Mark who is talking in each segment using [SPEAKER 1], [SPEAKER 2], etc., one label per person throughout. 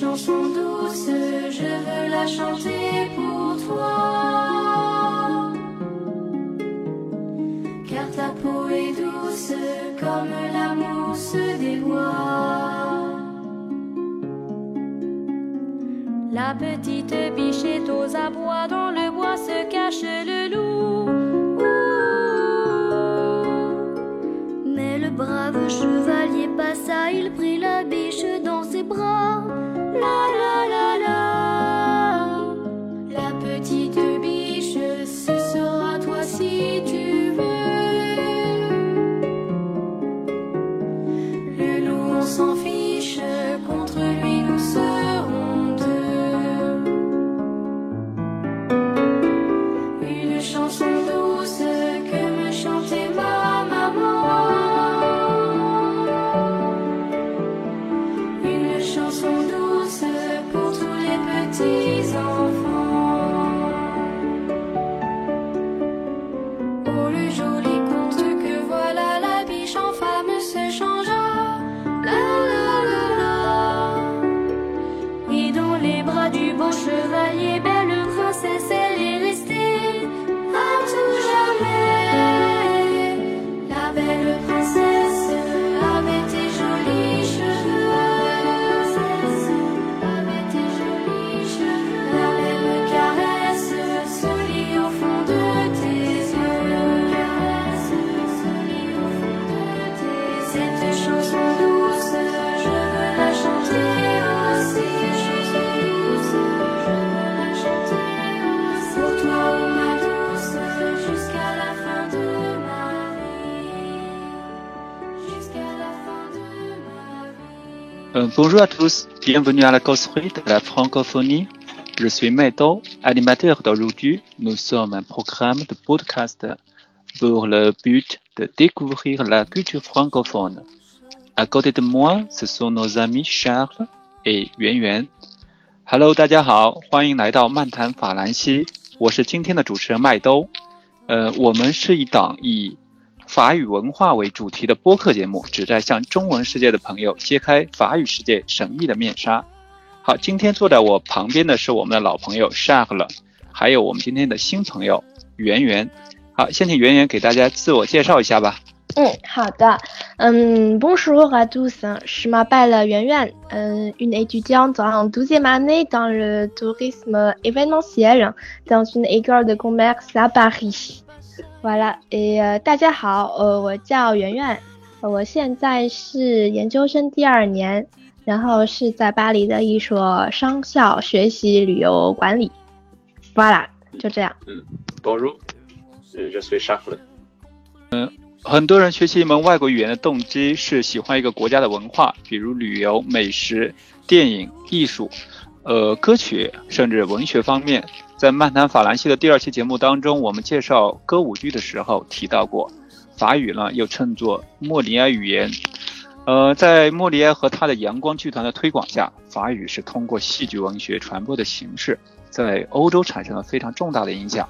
[SPEAKER 1] chanson douce, je veux la chanter pour toi. Car ta peau est douce comme la mousse des bois.
[SPEAKER 2] La petite biche est aux abois, dans le bois se cache le chevalier passa, il prit
[SPEAKER 3] bonjour à tous, bienvenue à la causerie de la francophonie. Je suis Maido, animateur d'aujourd'hui. Nous sommes un programme de podcast pour le but de découvrir la culture francophone. À côté de moi, ce sont nos amis Charles et圆圆。Hello，大家好，欢迎来到漫谈法兰西，我是今天的主持人麦兜。呃，我们是一档以 法语文化为主题的播客节目，旨在向中文世界的朋友揭开法语世界神秘的面纱。好，今天坐在我旁边的是我们的老朋友 Charles，还有我们今天的新朋友圆圆。好，先请圆圆给大家自我介绍一下吧。
[SPEAKER 4] 嗯，好的。嗯，Bonjour à tous, je m'appelle Yuan Yuan，une étudiante en 12e année dans le tourisme événementiel dans une école de commerce à Paris. Voilà, et 呃，大家好，呃，我叫圆圆，呃我现在是研究生第二年，然后是在巴黎的一所商校学习旅游管理。Voilà，就这样。
[SPEAKER 5] Bonjour, je suis Charles.
[SPEAKER 3] 很多人学习一门外国语言的动机是喜欢一个国家的文化，比如旅游、美食、电影、艺术，呃，歌曲，甚至文学方面。在漫谈法兰西的第二期节目当中，我们介绍歌舞剧的时候提到过，法语呢又称作莫里埃语言。呃，在莫里埃和他的阳光剧团的推广下，法语是通过戏剧文学传播的形式，在欧洲产生了非常重大的影响。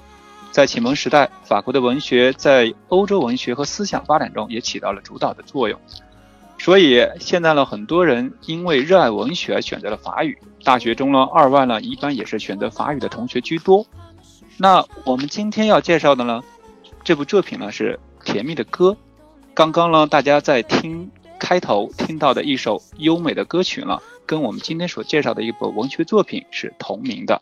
[SPEAKER 3] 在启蒙时代，法国的文学在欧洲文学和思想发展中也起到了主导的作用。所以现在呢，很多人因为热爱文学而选择了法语。大学中呢，二外呢，一般也是选择法语的同学居多。那我们今天要介绍的呢，这部作品呢是《甜蜜的歌》。刚刚呢，大家在听开头听到的一首优美的歌曲呢，跟我们今天所介绍的一部文学作品是同名的。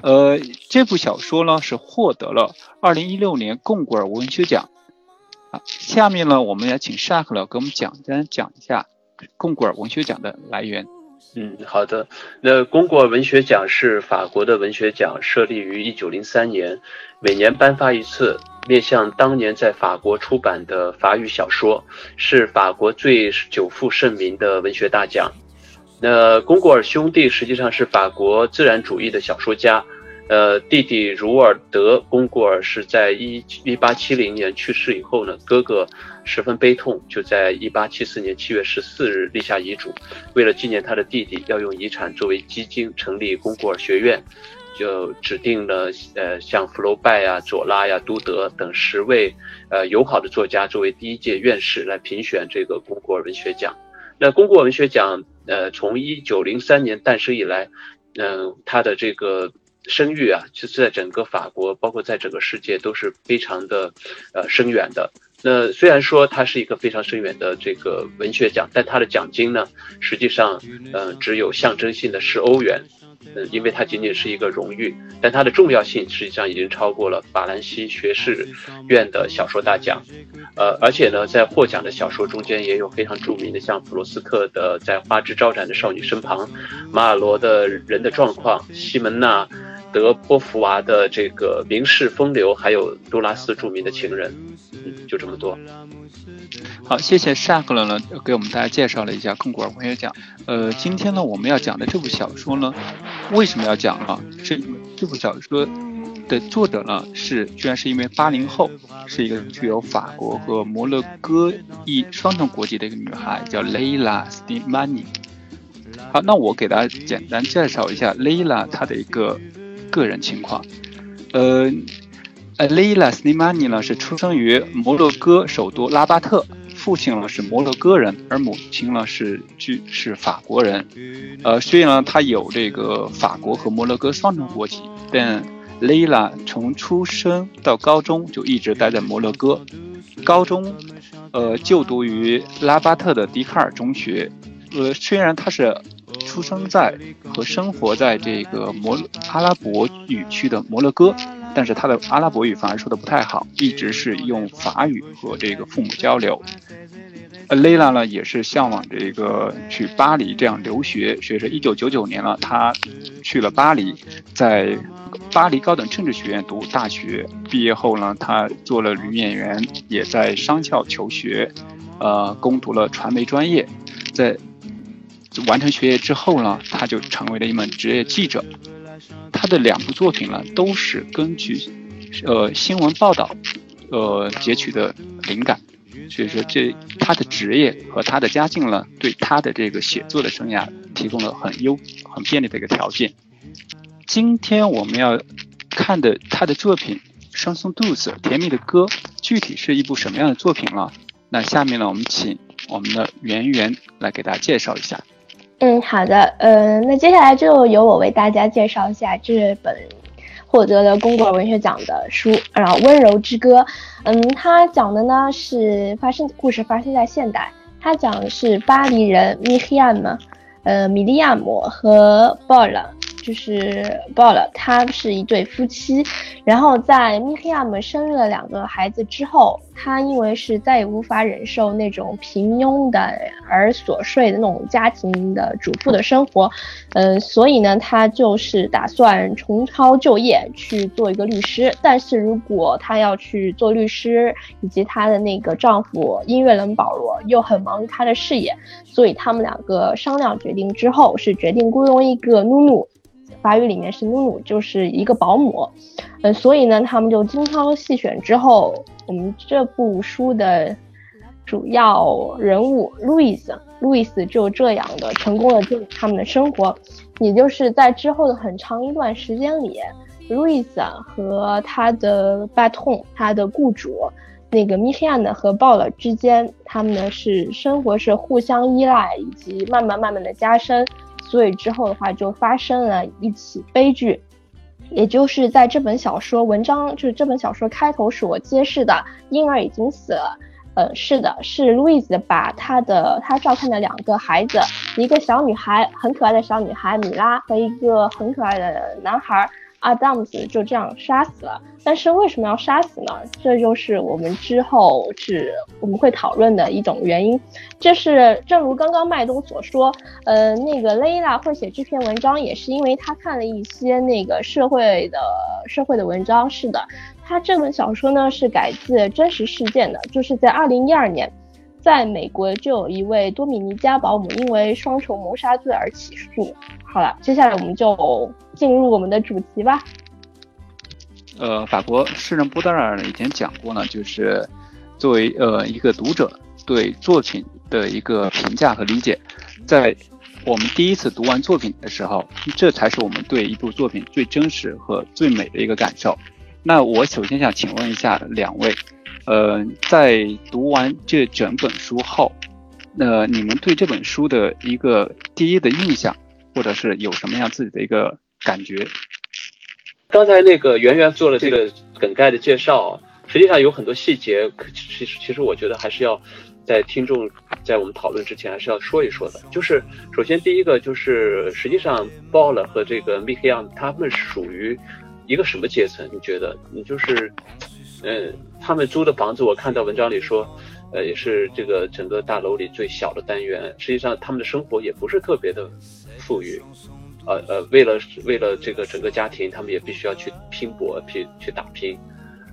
[SPEAKER 3] 呃，这部小说呢是获得了二零一六年贡古尔文学奖。啊，下面呢，我们也请 Shark 了给我们讲单讲一下贡古尔文学奖的来源。
[SPEAKER 5] 嗯，好的。那贡古尔文学奖是法国的文学奖，设立于一九零三年，每年颁发一次，面向当年在法国出版的法语小说，是法国最久负盛名的文学大奖。那贡古尔兄弟实际上是法国自然主义的小说家，呃，弟弟茹尔德·贡古尔是在一一八七零年去世以后呢，哥哥十分悲痛，就在一八七四年七月十四日立下遗嘱，为了纪念他的弟弟，要用遗产作为基金成立贡古尔学院。就指定了呃像福楼拜呀、左拉呀、都德等十位呃友好的作家作为第一届院士来评选这个贡古尔文学奖。那贡古尔文学奖呃从一九零三年诞生以来，嗯，它的这个声誉啊，其实在整个法国，包括在整个世界都是非常的呃深远的。那虽然说它是一个非常深远的这个文学奖，但它的奖金呢，实际上，呃，只有象征性的十欧元，嗯，因为它仅仅是一个荣誉，但它的重要性实际上已经超过了法兰西学士院的小说大奖，呃，而且呢，在获奖的小说中间也有非常著名的，像普罗斯特的《在花枝招展的少女身旁》，马尔罗的《人的状况》，西门娜。德波伏娃的这个名士风流，还有杜拉斯著名的情人，嗯，就这么多。
[SPEAKER 3] 好，谢谢沙克勒呢，给我们大家介绍了一下贡古尔文学奖。呃，今天呢，我们要讲的这部小说呢，为什么要讲啊？这这部小说的作者呢，是居然是一位八零后，是一个具有法国和摩洛哥裔双重国籍的一个女孩，叫 Leila Slimani。好，那我给大家简单介绍一下 Leila 她的一个。个人情况，呃，呃，Leila Slimani 呢是出生于摩洛哥首都拉巴特，父亲呢是摩洛哥人，而母亲呢是居是法国人，呃，虽然他有这个法国和摩洛哥双重国籍，但 Lila 从出生到高中就一直待在摩洛哥，高中，呃，就读于拉巴特的迪卡尔中学，呃，虽然他是。出生在和生活在这个摩阿拉伯语区的摩洛哥，但是他的阿拉伯语反而说的不太好，一直是用法语和这个父母交流。呃，雷拉呢也是向往这个去巴黎这样留学，所以说一九九九年了，他去了巴黎，在巴黎高等政治学院读大学。毕业后呢，他做了女演员，也在商校求学，呃，攻读了传媒专业，在。完成学业之后呢，他就成为了一门职业记者。他的两部作品呢，都是根据呃新闻报道呃截取的灵感。所以说，这他的职业和他的家境呢，对他的这个写作的生涯提供了很优很便利的一个条件。今天我们要看的他的作品《双松肚子》甜蜜的歌，具体是一部什么样的作品呢？那下面呢，我们请我们的圆圆来给大家介绍一下。
[SPEAKER 4] 嗯，好的，嗯，那接下来就由我为大家介绍一下这本获得了龚古尔文学奖的书，然后《温柔之歌》。嗯，它讲的呢是发生故事发生在现代，它讲的是巴黎人米利亚姆，呃，米利亚姆和鲍尔。就是报了，他是一对夫妻，然后在米黑亚姆生了两个孩子之后，他因为是再也无法忍受那种平庸的而琐碎的那种家庭的主妇的生活，嗯，所以呢，他就是打算重操旧业去做一个律师。但是如果他要去做律师，以及她的那个丈夫音乐人保罗又很忙于他的事业，所以他们两个商量决定之后，是决定雇佣一个努努。法语里面是努努，就是一个保姆，嗯，所以呢，他们就精挑细选之后，我们这部书的主要人物路易斯，路易斯就这样的成功的进入他们的生活，也就是在之后的很长一段时间里，路易斯和他的巴通，他的雇主那个米黑亚呢和鲍勒之间，他们呢是生活是互相依赖，以及慢慢慢慢的加深。所以之后的话，就发生了一起悲剧，也就是在这本小说文章，就是这本小说开头所揭示的婴儿已经死了。呃，是的，是路易斯把他的他照看的两个孩子，一个小女孩，很可爱的小女孩米拉，和一个很可爱的男孩。阿达姆斯就这样杀死了，但是为什么要杀死呢？这就是我们之后是我们会讨论的一种原因。这是正如刚刚麦东所说，呃，那个雷拉会写这篇文章，也是因为他看了一些那个社会的社会的文章。是的，他这本小说呢是改自真实事件的，就是在二零一二年，在美国就有一位多米尼加保姆因为双重谋杀罪而起诉。好了，接下来我们就进入我们的主题吧。
[SPEAKER 3] 呃，法国诗人波德尔以前讲过呢，就是作为呃一个读者对作品的一个评价和理解，在我们第一次读完作品的时候，这才是我们对一部作品最真实和最美的一个感受。那我首先想请问一下两位，呃，在读完这整本书后，那你们对这本书的一个第一的印象，或者是有什么样自己的一个感觉？
[SPEAKER 5] 刚才那个圆圆做了这个梗概的介绍，实际上有很多细节，其实其实我觉得还是要。在听众在我们讨论之前，还是要说一说的。就是首先第一个就是，实际上 Ball 和这个 m i k y a n 他们属于一个什么阶层？你觉得？你就是，嗯，他们租的房子，我看到文章里说，呃，也是这个整个大楼里最小的单元。实际上他们的生活也不是特别的富裕，呃呃，为了为了这个整个家庭，他们也必须要去拼搏，去去打拼。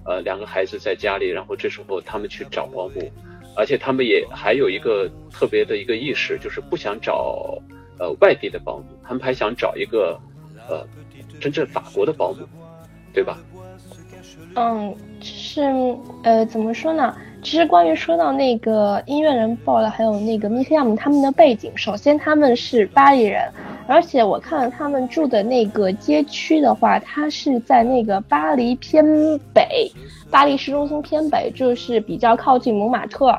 [SPEAKER 5] 呃，两个孩子在家里，然后这时候他们去找保姆。而且他们也还有一个特别的一个意识，就是不想找呃外地的保姆，他们还想找一个呃真正法国的保姆，对吧？
[SPEAKER 4] 嗯，是呃怎么说呢？其实关于说到那个音乐人报了，还有那个 Mikiam 他们的背景，首先他们是巴黎人，而且我看了他们住的那个街区的话，它是在那个巴黎偏北。巴黎市中心偏北，就是比较靠近蒙马特，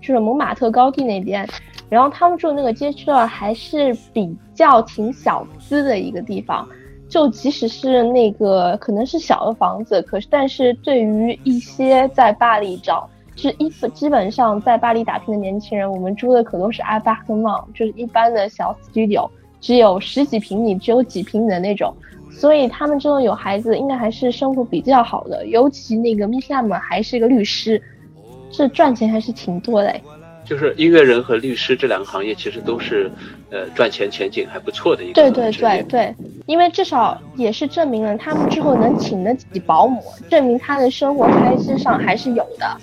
[SPEAKER 4] 就是蒙马特高地那边。然后他们住的那个街区的话，还是比较挺小资的一个地方。就即使是那个可能是小的房子，可是但是对于一些在巴黎找，就是一基本上在巴黎打拼的年轻人，我们租的可都是 a p a r t m e n 就是一般的小 studio，只有十几平米，只有几平米的那种。所以他们这种有孩子，应该还是生活比较好的。尤其那个米夏姆还是一个律师，这赚钱还是挺多的。
[SPEAKER 5] 就是音乐人和律师这两个行业，其实都是，呃，赚钱前景还不错的一个
[SPEAKER 4] 对对对对，因为至少也是证明了他们之后能请得起保姆，证明他的生活开支上还是有的。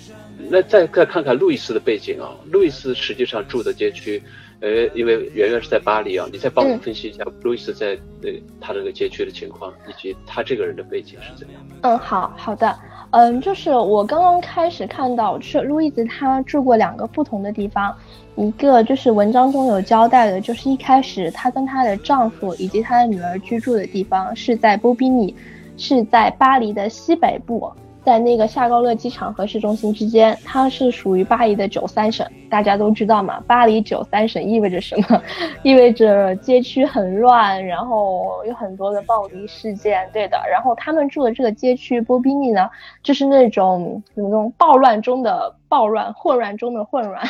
[SPEAKER 5] 那再再看看路易斯的背景啊，路易斯实际上住的街区。呃，因为圆圆是在巴黎啊，你再帮我分析一下路易斯在呃他这个街区的情况，以及他这个人的背景是怎样的？
[SPEAKER 4] 嗯，好好的，嗯，就是我刚刚开始看到，是路易斯他住过两个不同的地方，一个就是文章中有交代的，就是一开始她跟她的丈夫以及她的女儿居住的地方是在波比尼，是在巴黎的西北部。在那个夏高勒机场和市中心之间，它是属于巴黎的九三省，大家都知道嘛。巴黎九三省意味着什么？意味着街区很乱，然后有很多的暴力事件，对的。然后他们住的这个街区波比尼呢，就是那种那种暴乱中的暴乱，混乱中的混乱。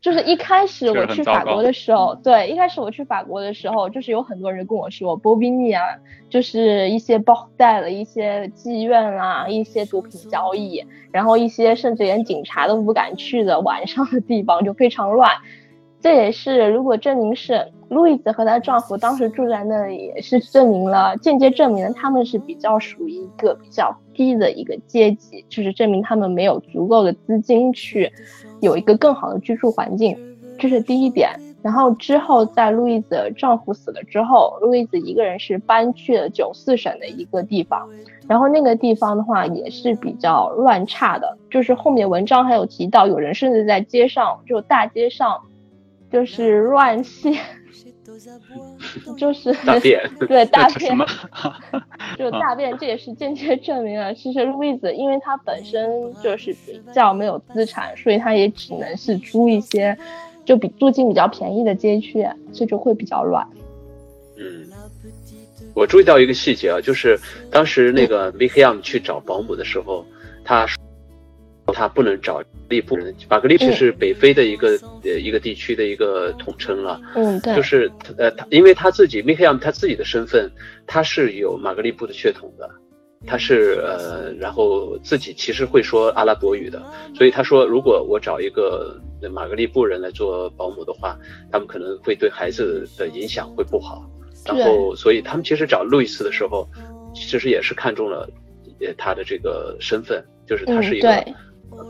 [SPEAKER 4] 就是一开始我去法国的时候，对，一开始我去法国的时候，就是有很多人跟我说，波比尼啊，就是一些包带了一些妓院啊，一些毒品交易，然后一些甚至连警察都不敢去的晚上的地方，就非常乱。这也是如果证明是路易斯和她丈夫当时住在那里，也是证明了间接证明了他们是比较属于一个比较低的一个阶级，就是证明他们没有足够的资金去。有一个更好的居住环境，这是第一点。然后之后，在路易斯丈夫死了之后，路易斯一个人是搬去了九四省的一个地方。然后那个地方的话也是比较乱差的，就是后面文章还有提到，有人甚至在街上，就大街上，就是乱 献。就是
[SPEAKER 5] 大便
[SPEAKER 4] 对大便，就大便，这也是间接证明了，其实路易斯，因为他本身就是比较没有资产，所以他也只能是租一些，就比租金比较便宜的街区，所以就会比较乱。
[SPEAKER 5] 嗯，我注意到一个细节啊，就是当时那个 m i k a m 去找保姆的时候，他。他不能找利布人，马格利布是北非的一个呃一个地区的一个统称了。
[SPEAKER 4] 嗯，对，
[SPEAKER 5] 就是呃他，因为他自己 k a m 他自己的身份，他是有马格利布的血统的，他是呃，然后自己其实会说阿拉伯语的，所以他说，如果我找一个马格利布人来做保姆的话，他们可能会对孩子的影响会不好。然后，所以他们其实找路易斯的时候，其实也是看中了呃他的这个身份，就是他是一个。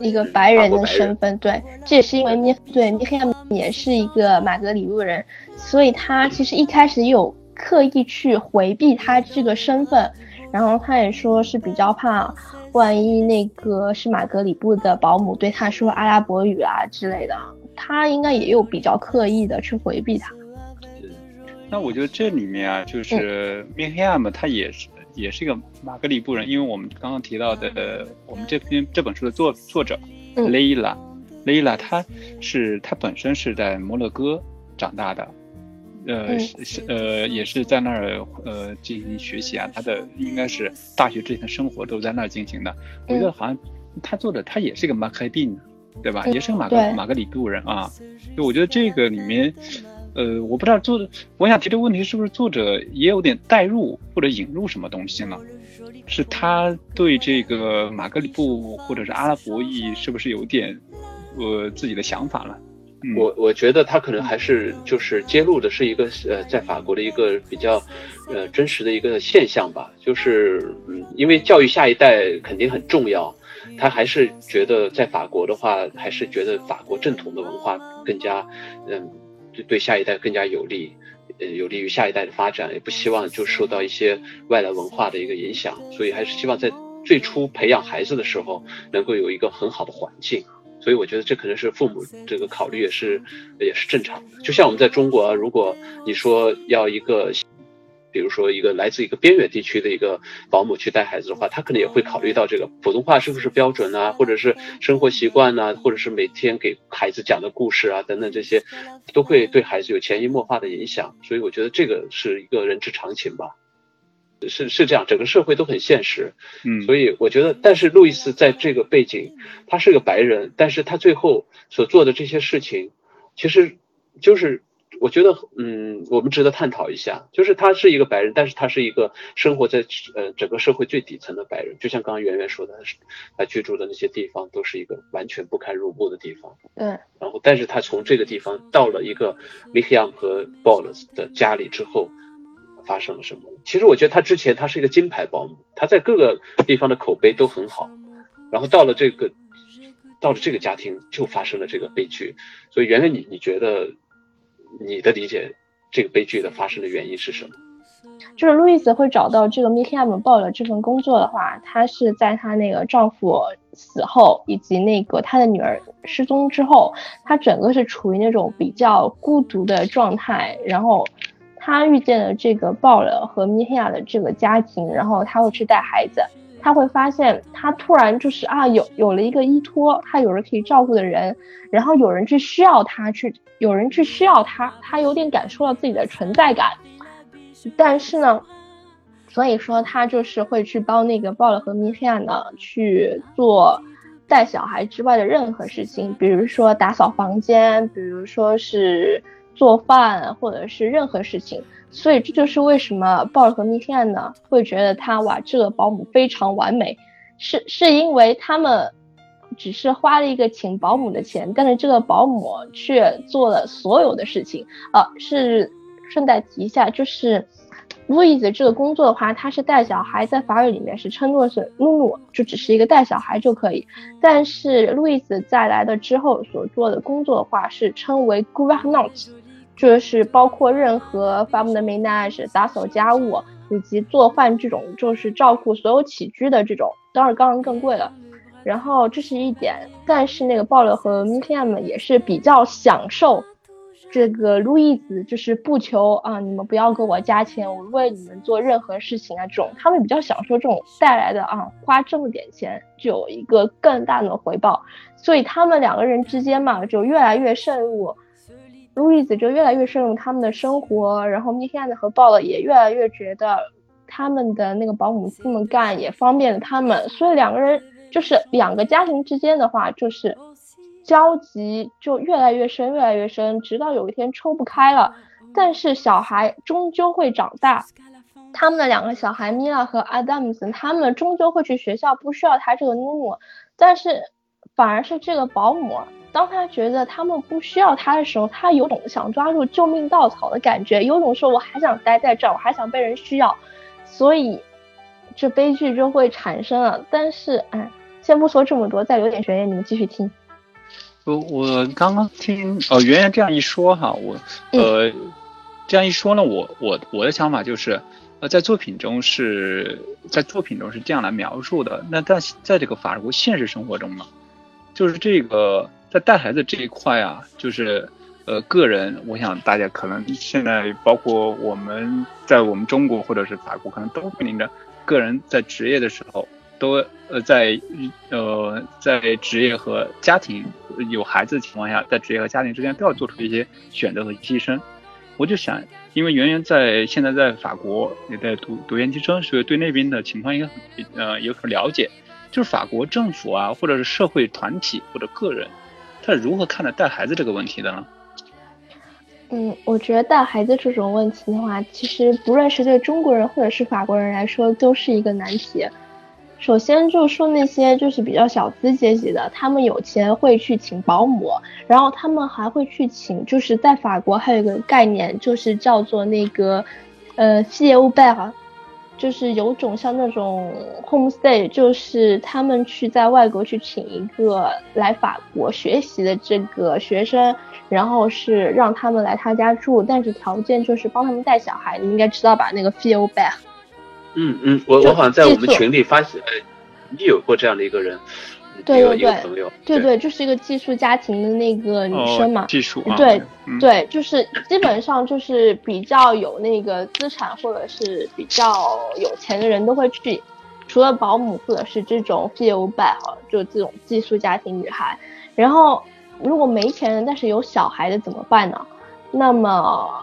[SPEAKER 4] 一个白人的身份，对，这也是因为米对米黑也是一个马格里布人，所以他其实一开始有刻意去回避他这个身份，然后他也说是比较怕，万一那个是马格里布的保姆对他说阿拉伯语啊之类的，他应该也有比较刻意的去回避他。
[SPEAKER 3] 那我觉得这里面啊，就是米黑亚姆他也是也是一个马格里布人，因为我们刚刚提到的我们这篇这本书的作作者雷拉，雷拉他是他本身是在摩洛哥长大的。呃是呃也是在那儿呃进行学习啊，他的应该是大学之前的生活都在那儿进行的。我觉得好像他做的他也是个马克宾，对吧？也是个马格马格里布人啊。就我觉得这个里面，呃，我不知道作者，我想提这个问题是不是作者也有点代入或者引入什么东西呢？是他对这个马格里布或者是阿拉伯裔是不是有点呃自己的想法了？
[SPEAKER 5] 我我觉得他可能还是就是揭露的是一个呃，在法国的一个比较，呃，真实的一个现象吧。就是嗯，因为教育下一代肯定很重要，他还是觉得在法国的话，还是觉得法国正统的文化更加，嗯，对对下一代更加有利，呃，有利于下一代的发展，也不希望就受到一些外来文化的一个影响，所以还是希望在最初培养孩子的时候能够有一个很好的环境。所以我觉得这可能是父母这个考虑也是也是正常的。就像我们在中国，如果你说要一个，比如说一个来自一个边远地区的一个保姆去带孩子的话，他可能也会考虑到这个普通话是不是标准啊，或者是生活习惯呐，或者是每天给孩子讲的故事啊等等这些，都会对孩子有潜移默化的影响。所以我觉得这个是一个人之常情吧。是是这样，整个社会都很现实，
[SPEAKER 3] 嗯，
[SPEAKER 5] 所以我觉得，但是路易斯在这个背景，他是个白人，但是他最后所做的这些事情，其实就是我觉得，嗯，我们值得探讨一下，就是他是一个白人，但是他是一个生活在呃整个社会最底层的白人，就像刚刚圆圆说的，他居住的那些地方都是一个完全不堪入目的地方，
[SPEAKER 4] 对，
[SPEAKER 5] 然后但是他从这个地方到了一个 m i k i a m 和 Bols 的家里之后。发生了什么？其实我觉得他之前他是一个金牌保姆，他在各个地方的口碑都很好，然后到了这个到了这个家庭就发生了这个悲剧。所以，圆圆，你你觉得你的理解这个悲剧的发生的原因是什么？
[SPEAKER 4] 就是路易斯会找到这个 m i k i a m 报了这份工作的话，她是在她那个丈夫死后以及那个她的女儿失踪之后，她整个是处于那种比较孤独的状态，然后。她遇见了这个鲍勒和米黑亚的这个家庭，然后她会去带孩子，他会发现他突然就是啊有有了一个依托，他有人可以照顾的人，然后有人去需要他去，有人去需要他，他有点感受到自己的存在感。但是呢，所以说他就是会去帮那个鲍勒和米黑亚呢去做带小孩之外的任何事情，比如说打扫房间，比如说是。做饭或者是任何事情，所以这就是为什么鲍尔和米天呢会觉得他哇这个保姆非常完美，是是因为他们只是花了一个请保姆的钱，但是这个保姆却做了所有的事情啊。是顺带提一下，就是路易斯这个工作的话，他是带小孩，在法语里面是称作是露露，就只是一个带小孩就可以。但是路易斯在来的之后所做的工作的话，是称为 gouvernante。就是包括任何 f a m i l y manage 打扫家务以及做饭这种，就是照顾所有起居的这种，当然当然更贵了。然后这是一点，但是那个鲍勒和 m i m 也是比较享受这个路易斯，就是不求啊你们不要给我加钱，我为你们做任何事情啊这种，他们比较享受这种带来的啊花这么点钱就有一个更大的回报，所以他们两个人之间嘛就越来越深入。路易斯就越来越深入他们的生活，然后米歇尔和鲍勒也越来越觉得他们的那个保姆这么干也方便了他们，所以两个人就是两个家庭之间的话，就是交集就越来越深，越来越深，直到有一天抽不开了。但是小孩终究会长大，他们的两个小孩米拉和阿达姆斯，他们终究会去学校，不需要他这个努努，但是反而是这个保姆。当他觉得他们不需要他的时候，他有种想抓住救命稻草的感觉，有种说我还想待在这儿，我还想被人需要，所以这悲剧就会产生了。但是，哎，先不说这么多，再留点悬念，你们继续听。
[SPEAKER 3] 我我刚刚听呃圆圆这样一说哈，我呃这样一说呢，我我我的想法就是呃在作品中是在作品中是这样来描述的。那在在这个法国现实生活中呢，就是这个。在带孩子这一块啊，就是呃，个人，我想大家可能现在包括我们在我们中国或者是法国，可能都面临着个人在职业的时候，都呃在呃在职业和家庭有孩子的情况下，在职业和家庭之间都要做出一些选择和牺牲。我就想，因为圆圆在现在在法国也在读读研究生，所以对那边的情况应该很呃有所了解。就是法国政府啊，或者是社会团体或者个人，他是如何看待带孩子这个问题的呢？
[SPEAKER 4] 嗯，我觉得带孩子这种问题的话，其实不论是对中国人或者是法国人来说，都是一个难题。首先就说那些就是比较小资阶级的，他们有钱会去请保姆，然后他们还会去请，就是在法国还有一个概念，就是叫做那个呃 f i e u b e r 就是有种像那种 homestay，就是他们去在外国去请一个来法国学习的这个学生。然后是让他们来他家住，但是条件就是帮他们带小孩。你应该知道吧？那个 feel back。
[SPEAKER 5] 嗯嗯，我我好像在我们群里发现，呃，你有过这样的一个人，
[SPEAKER 4] 对对
[SPEAKER 5] 对，
[SPEAKER 4] 对对，就是一个寄宿家庭的那个女生嘛。
[SPEAKER 3] 寄宿。
[SPEAKER 4] 对对，就是基本上就是比较有那个资产或者是比较有钱的人都会去，除了保姆或者是这种 feel back，就这种寄宿家庭女孩，然后。如果没钱人，但是有小孩的怎么办呢？那么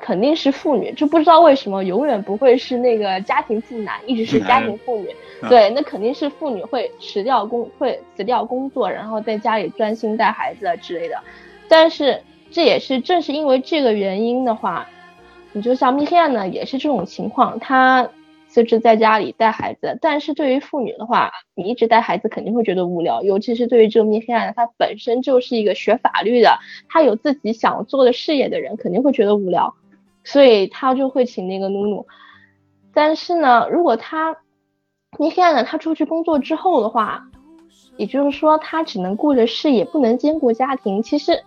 [SPEAKER 4] 肯定是妇女，就不知道为什么永远不会是那个家庭妇男，一直是家庭妇女。对，那肯定是妇女会辞掉工，会辞掉工作，然后在家里专心带孩子啊之类的。但是这也是正是因为这个原因的话，你就像米黑呢，也是这种情况，她。就是在家里带孩子，但是对于妇女的话，你一直带孩子肯定会觉得无聊，尤其是对于这个米黑暗，他本身就是一个学法律的，他有自己想做的事业的人，肯定会觉得无聊，所以他就会请那个努努。但是呢，如果他你看到，他出去工作之后的话，也就是说他只能顾着事业，不能兼顾家庭。其实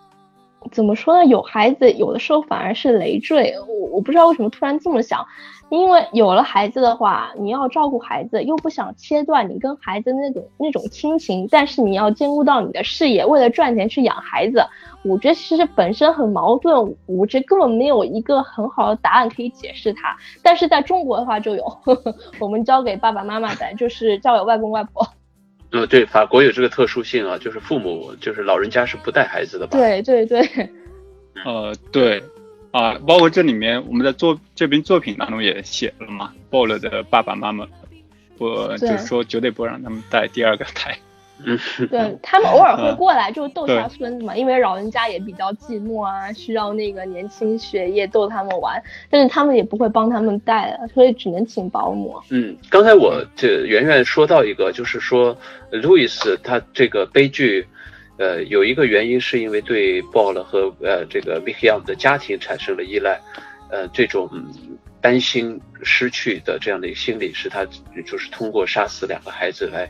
[SPEAKER 4] 怎么说呢？有孩子有的时候反而是累赘。我我不知道为什么突然这么想。因为有了孩子的话，你要照顾孩子，又不想切断你跟孩子那种那种亲情，但是你要兼顾到你的事业，为了赚钱去养孩子，我觉得其实本身很矛盾，我这根本没有一个很好的答案可以解释它。但是在中国的话就有，呵 呵我们交给爸爸妈妈的，就是交给外公外婆。
[SPEAKER 5] 呃，对，法国有这个特殊性啊，就是父母就是老人家是不带孩子的吧？
[SPEAKER 4] 对对对，
[SPEAKER 3] 呃，对。啊，包括这里面我们在作这篇作品当中也写了嘛，鲍了的爸爸妈妈，我就是说绝对不让他们带第二个胎。
[SPEAKER 5] 嗯，
[SPEAKER 4] 对他们偶尔会过来就逗下 孙子嘛，因为老人家也比较寂寞啊，需要那个年轻血液逗他们玩，但是他们也不会帮他们带了，所以只能请保姆。
[SPEAKER 5] 嗯，刚才我这圆圆说到一个，就是说路易斯他这个悲剧。呃，有一个原因是因为对鲍勒和呃这个 m i k i a m 的家庭产生了依赖，呃，这种担心失去的这样的一个心理，是他就是通过杀死两个孩子来，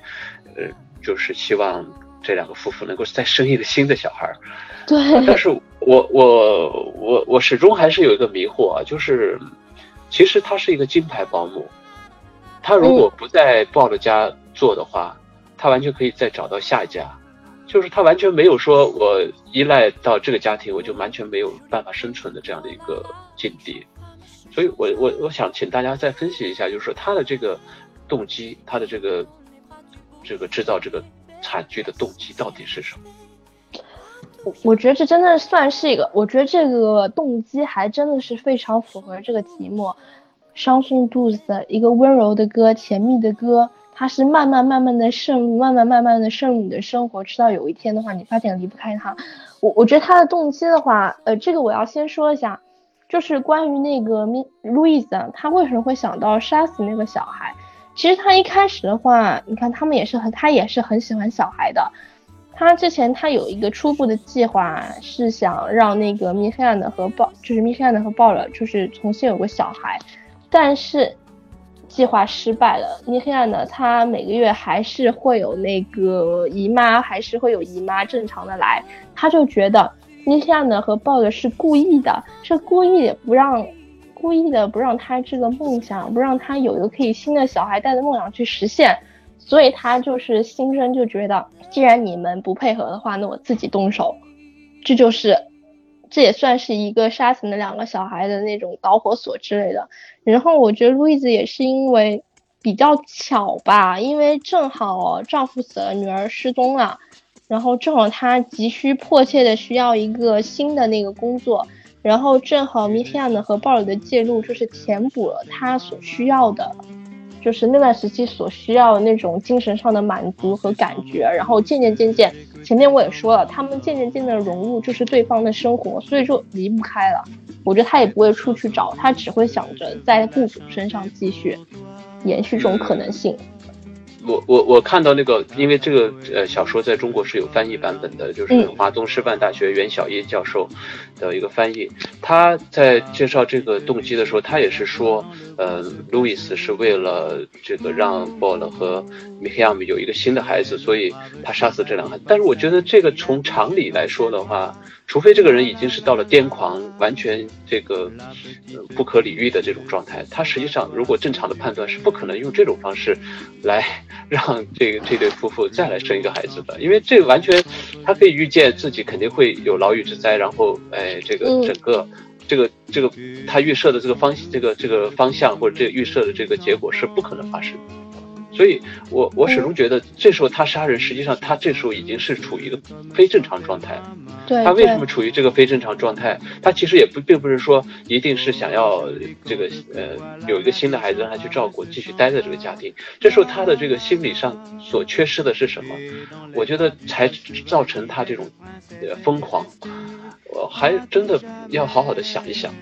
[SPEAKER 5] 呃，就是希望这两个夫妇能够再生一个新的小孩儿。
[SPEAKER 4] 对。
[SPEAKER 5] 但是我我我我始终还是有一个迷惑啊，就是其实她是一个金牌保姆，她如果不在鲍的家做的话，他完全可以再找到下一家。就是她完全没有说，我依赖到这个家庭，我就完全没有办法生存的这样的一个境地，所以，我我我想请大家再分析一下，就是说他的这个动机，他的这个这个制造这个惨剧的动机到底是什么？
[SPEAKER 4] 我我觉得这真的算是一个，我觉得这个动机还真的是非常符合这个题目，伤心肚子的一个温柔的歌，甜蜜的歌。它是慢慢慢慢的渗入，慢慢慢慢的渗入你的生活，直到有一天的话，你发现离不开他。我我觉得他的动机的话，呃，这个我要先说一下，就是关于那个米路易斯，他为什么会想到杀死那个小孩？其实他一开始的话，你看他们也是很，他也是很喜欢小孩的。他之前他有一个初步的计划，是想让那个米黑暗的和鲍，就是米黑暗的和鲍尔，就是重新有个小孩，但是。计划失败了，米黑暗呢？他每个月还是会有那个姨妈，还是会有姨妈正常的来。他就觉得米黑暗的和鲍的是故意的，是故意不让，故意的不让他这个梦想，不让他有一个可以新的小孩带的梦想去实现。所以他就是心生就觉得，既然你们不配合的话，那我自己动手。这就是这也算是一个杀死那两个小孩的那种导火索之类的。然后我觉得路易斯也是因为比较巧吧，因为正好丈夫死了，女儿失踪了，然后正好她急需迫切的需要一个新的那个工作，然后正好米提亚呢和鲍尔的介入，就是填补了他所需要的。就是那段时期所需要那种精神上的满足和感觉，然后渐渐渐渐，前面我也说了，他们渐渐渐渐的融入就是对方的生活，所以就离不开了。我觉得他也不会出去找，他只会想着在雇主身上继续延续这种可能性。
[SPEAKER 5] 我我我看到那个，因为这个呃小说在中国是有翻译版本的，就是华东师范大学袁小叶教授的一个翻译。他在介绍这个动机的时候，他也是说，呃，路易斯是为了这个让波勒和米克亚姆有一个新的孩子，所以他杀死这两个孩子。但是我觉得这个从常理来说的话，除非这个人已经是到了癫狂，完全这个不可理喻的这种状态，他实际上如果正常的判断是不可能用这种方式来。让这个这对夫妇再来生一个孩子的，因为这个完全，他可以预见自己肯定会有牢狱之灾，然后哎，这个整个，这个这个他预设的这个方这个这个方向或者这个预设的这个结果是不可能发生的。所以，我我始终觉得，这时候他杀人，实际上他这时候已经是处于一个非正常状态。
[SPEAKER 4] 对。
[SPEAKER 5] 他为什么处于这个非正常状态？他其实也不并不是说一定是想要这个呃有一个新的孩子让他去照顾，继续待在这个家庭。这时候他的这个心理上所缺失的是什么？我觉得才造成他这种呃疯狂。我还真的要好好的想一想。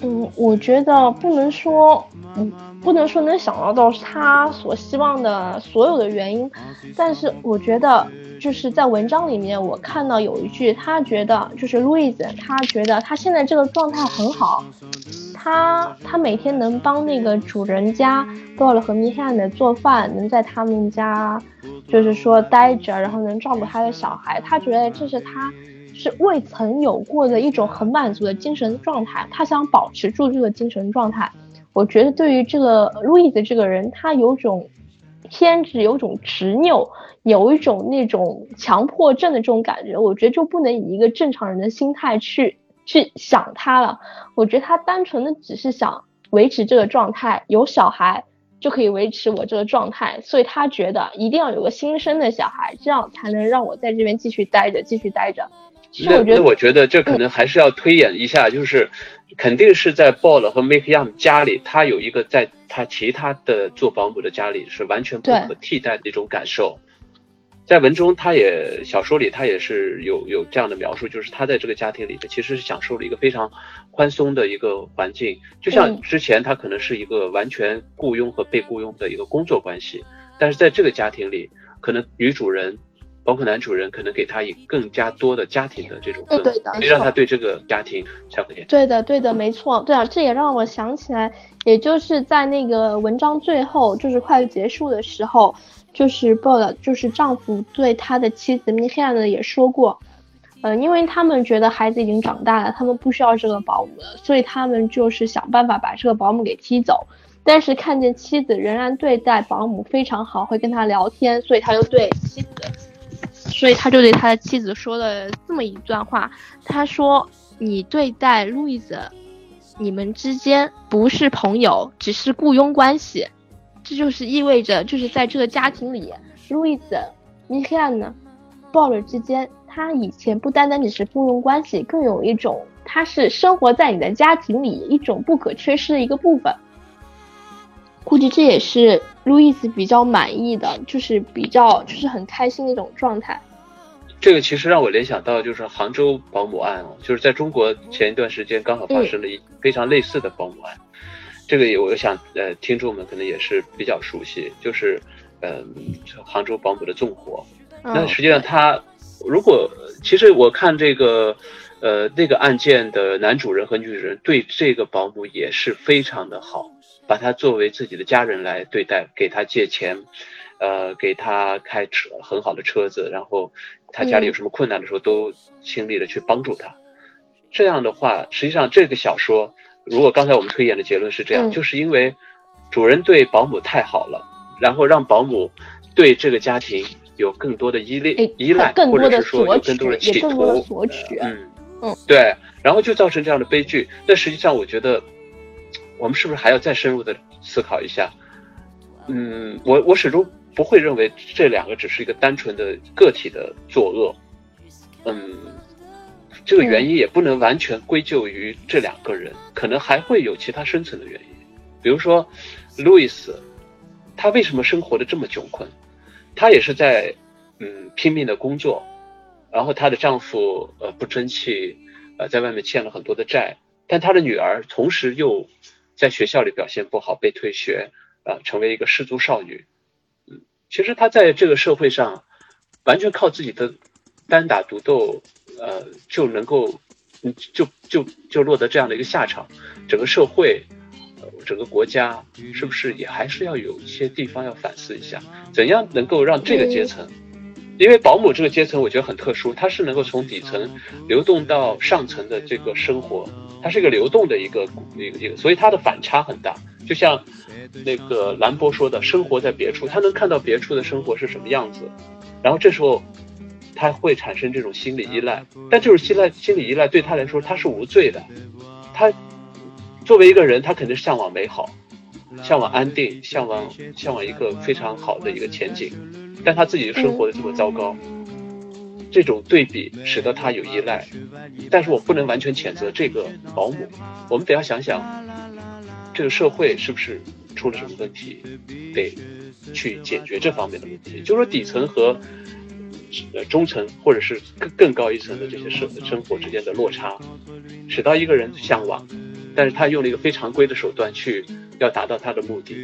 [SPEAKER 4] 嗯，我觉得不能说，嗯，不能说能想到到他所希望的所有的原因，但是我觉得就是在文章里面，我看到有一句，他觉得就是路易斯，他觉得他现在这个状态很好，他他每天能帮那个主人家做了和米汉的做饭，能在他们家就是说待着，然后能照顾他的小孩，他觉得这是他。是未曾有过的一种很满足的精神状态，他想保持住这个精神状态。我觉得对于这个路易斯这个人，他有种偏执，有种执拗，有一种那种强迫症的这种感觉。我觉得就不能以一个正常人的心态去去想他了。我觉得他单纯的只是想维持这个状态，有小孩就可以维持我这个状态，所以他觉得一定要有个新生的小孩，这样才能让我在这边继续待着，继续待着。
[SPEAKER 5] 其实我觉
[SPEAKER 4] 得
[SPEAKER 5] 这可能还是要推演一下，就是肯定是在 Ball 和 Make Young 家里，他有一个在他其他的做保姆的家里是完全不可替代的一种感受。在文中，他也小说里他也是有有这样的描述，就是他在这个家庭里的其实是享受了一个非常宽松的一个环境，就像之前他可能是一个完全雇佣和被雇佣的一个工作关系，但是在这个家庭里，可能女主人。包括男主人可能给他以更加多的家庭的这种氛围，让他对这个家庭产生
[SPEAKER 4] 对的，对的，没错，对啊，这也让我想起来，也就是在那个文章最后，就是快结束的时候，就是报道就是丈夫对他的妻子 Mihan 呢也说过，嗯，因为他们觉得孩子已经长大了，他们不需要这个保姆了，所以他们就是想办法把这个保姆给踢走。但是看见妻子仍然对待保姆非常好，会跟他聊天，所以他就对妻子。所以他就对他的妻子说了这么一段话，他说：“你对待路易斯，你们之间不是朋友，只是雇佣关系。这就是意味着，就是在这个家庭里，路易斯、米汉呢，鲍尔之间，他以前不单单只是雇佣关系，更有一种他是生活在你的家庭里一种不可缺失的一个部分。估计这也是路易斯比较满意的，就是比较就是很开心的一种状态。”
[SPEAKER 5] 这个其实让我联想到，就是杭州保姆案哦，就是在中国前一段时间刚好发生了一非常类似的保姆案。这个也我想，呃，听众们可能也是比较熟悉，就是，嗯，杭州保姆的纵火。那实际上他，如果其实我看这个，呃，那个案件的男主人和女主人对这个保姆也是非常的好，把他作为自己的家人来对待，给他借钱，呃，给他开车很好的车子，然后。他家里有什么困难的时候，都倾力的去帮助他。这样的话，实际上这个小说，如果刚才我们推演的结论是这样，就是因为主人对保姆太好了，然后让保姆对这个家庭有更多的依恋依赖，
[SPEAKER 4] 更多的
[SPEAKER 5] 或者是说
[SPEAKER 4] 索取
[SPEAKER 5] 有更多的，企图，
[SPEAKER 4] 索取。
[SPEAKER 5] 嗯
[SPEAKER 4] 嗯，
[SPEAKER 5] 对，然后就造成这样的悲剧。那实际上，我觉得我们是不是还要再深入的思考一下？嗯，我我始终不会认为这两个只是一个单纯的个体的作恶。嗯，这个原因也不能完全归咎于这两个人，可能还会有其他深层的原因。比如说，路易斯，他为什么生活的这么窘困？她也是在嗯拼命的工作，然后她的丈夫呃不争气，呃在外面欠了很多的债，但她的女儿同时又在学校里表现不好，被退学，呃成为一个失足少女。嗯，其实她在这个社会上完全靠自己的单打独斗，呃就能够嗯就就就落得这样的一个下场，整个社会。呃整个国家是不是也还是要有一些地方要反思一下，怎样能够让这个阶层，因为保姆这个阶层我觉得很特殊，它是能够从底层流动到上层的这个生活，它是一个流动的一个一个一个，所以它的反差很大。就像那个兰博说的，生活在别处，他能看到别处的生活是什么样子，然后这时候他会产生这种心理依赖，但这种心赖心理依赖对他来说他是无罪的，他。作为一个人，他肯定是向往美好，向往安定，向往向往一个非常好的一个前景，但他自己生活的这么糟糕，这种对比使得他有依赖。但是我不能完全谴责这个保姆，我们得要想想，这个社会是不是出了什么问题，得去解决这方面的问题。就是说底层和呃中层或者是更更高一层的这些生生活之间的落差，使到一个人向往。但是他用了一个非常规的手段去要达到他的目的。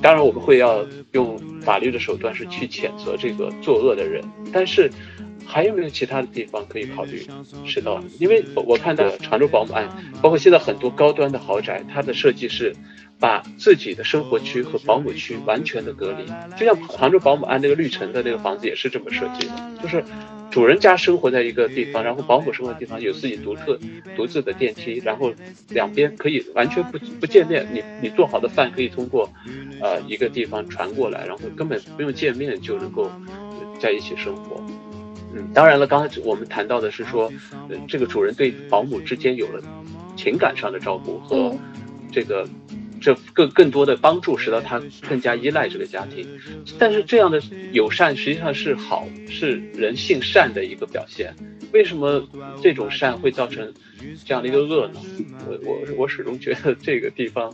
[SPEAKER 5] 当然，我们会要用法律的手段是去谴责这个作恶的人。但是，还有没有其他的地方可以考虑？是的，因为我看到常州保姆案，包括现在很多高端的豪宅，它的设计是把自己的生活区和保姆区完全的隔离。就像杭州保姆按那个绿城的那个房子也是这么设计的，就是。主人家生活在一个地方，然后保姆生活的地方有自己独特、独自的电梯，然后两边可以完全不不见面。你你做好的饭可以通过，呃，一个地方传过来，然后根本不用见面就能够在一起生活。嗯，当然了，刚才我们谈到的是说，呃，这个主人对保姆之间有了情感上的照顾和这个。这更更多的帮助，使得他更加依赖这个家庭。但是这样的友善实际上是好，是人性善的一个表现。为什么这种善会造成这样的一个恶呢？我我我始终觉得这个地方，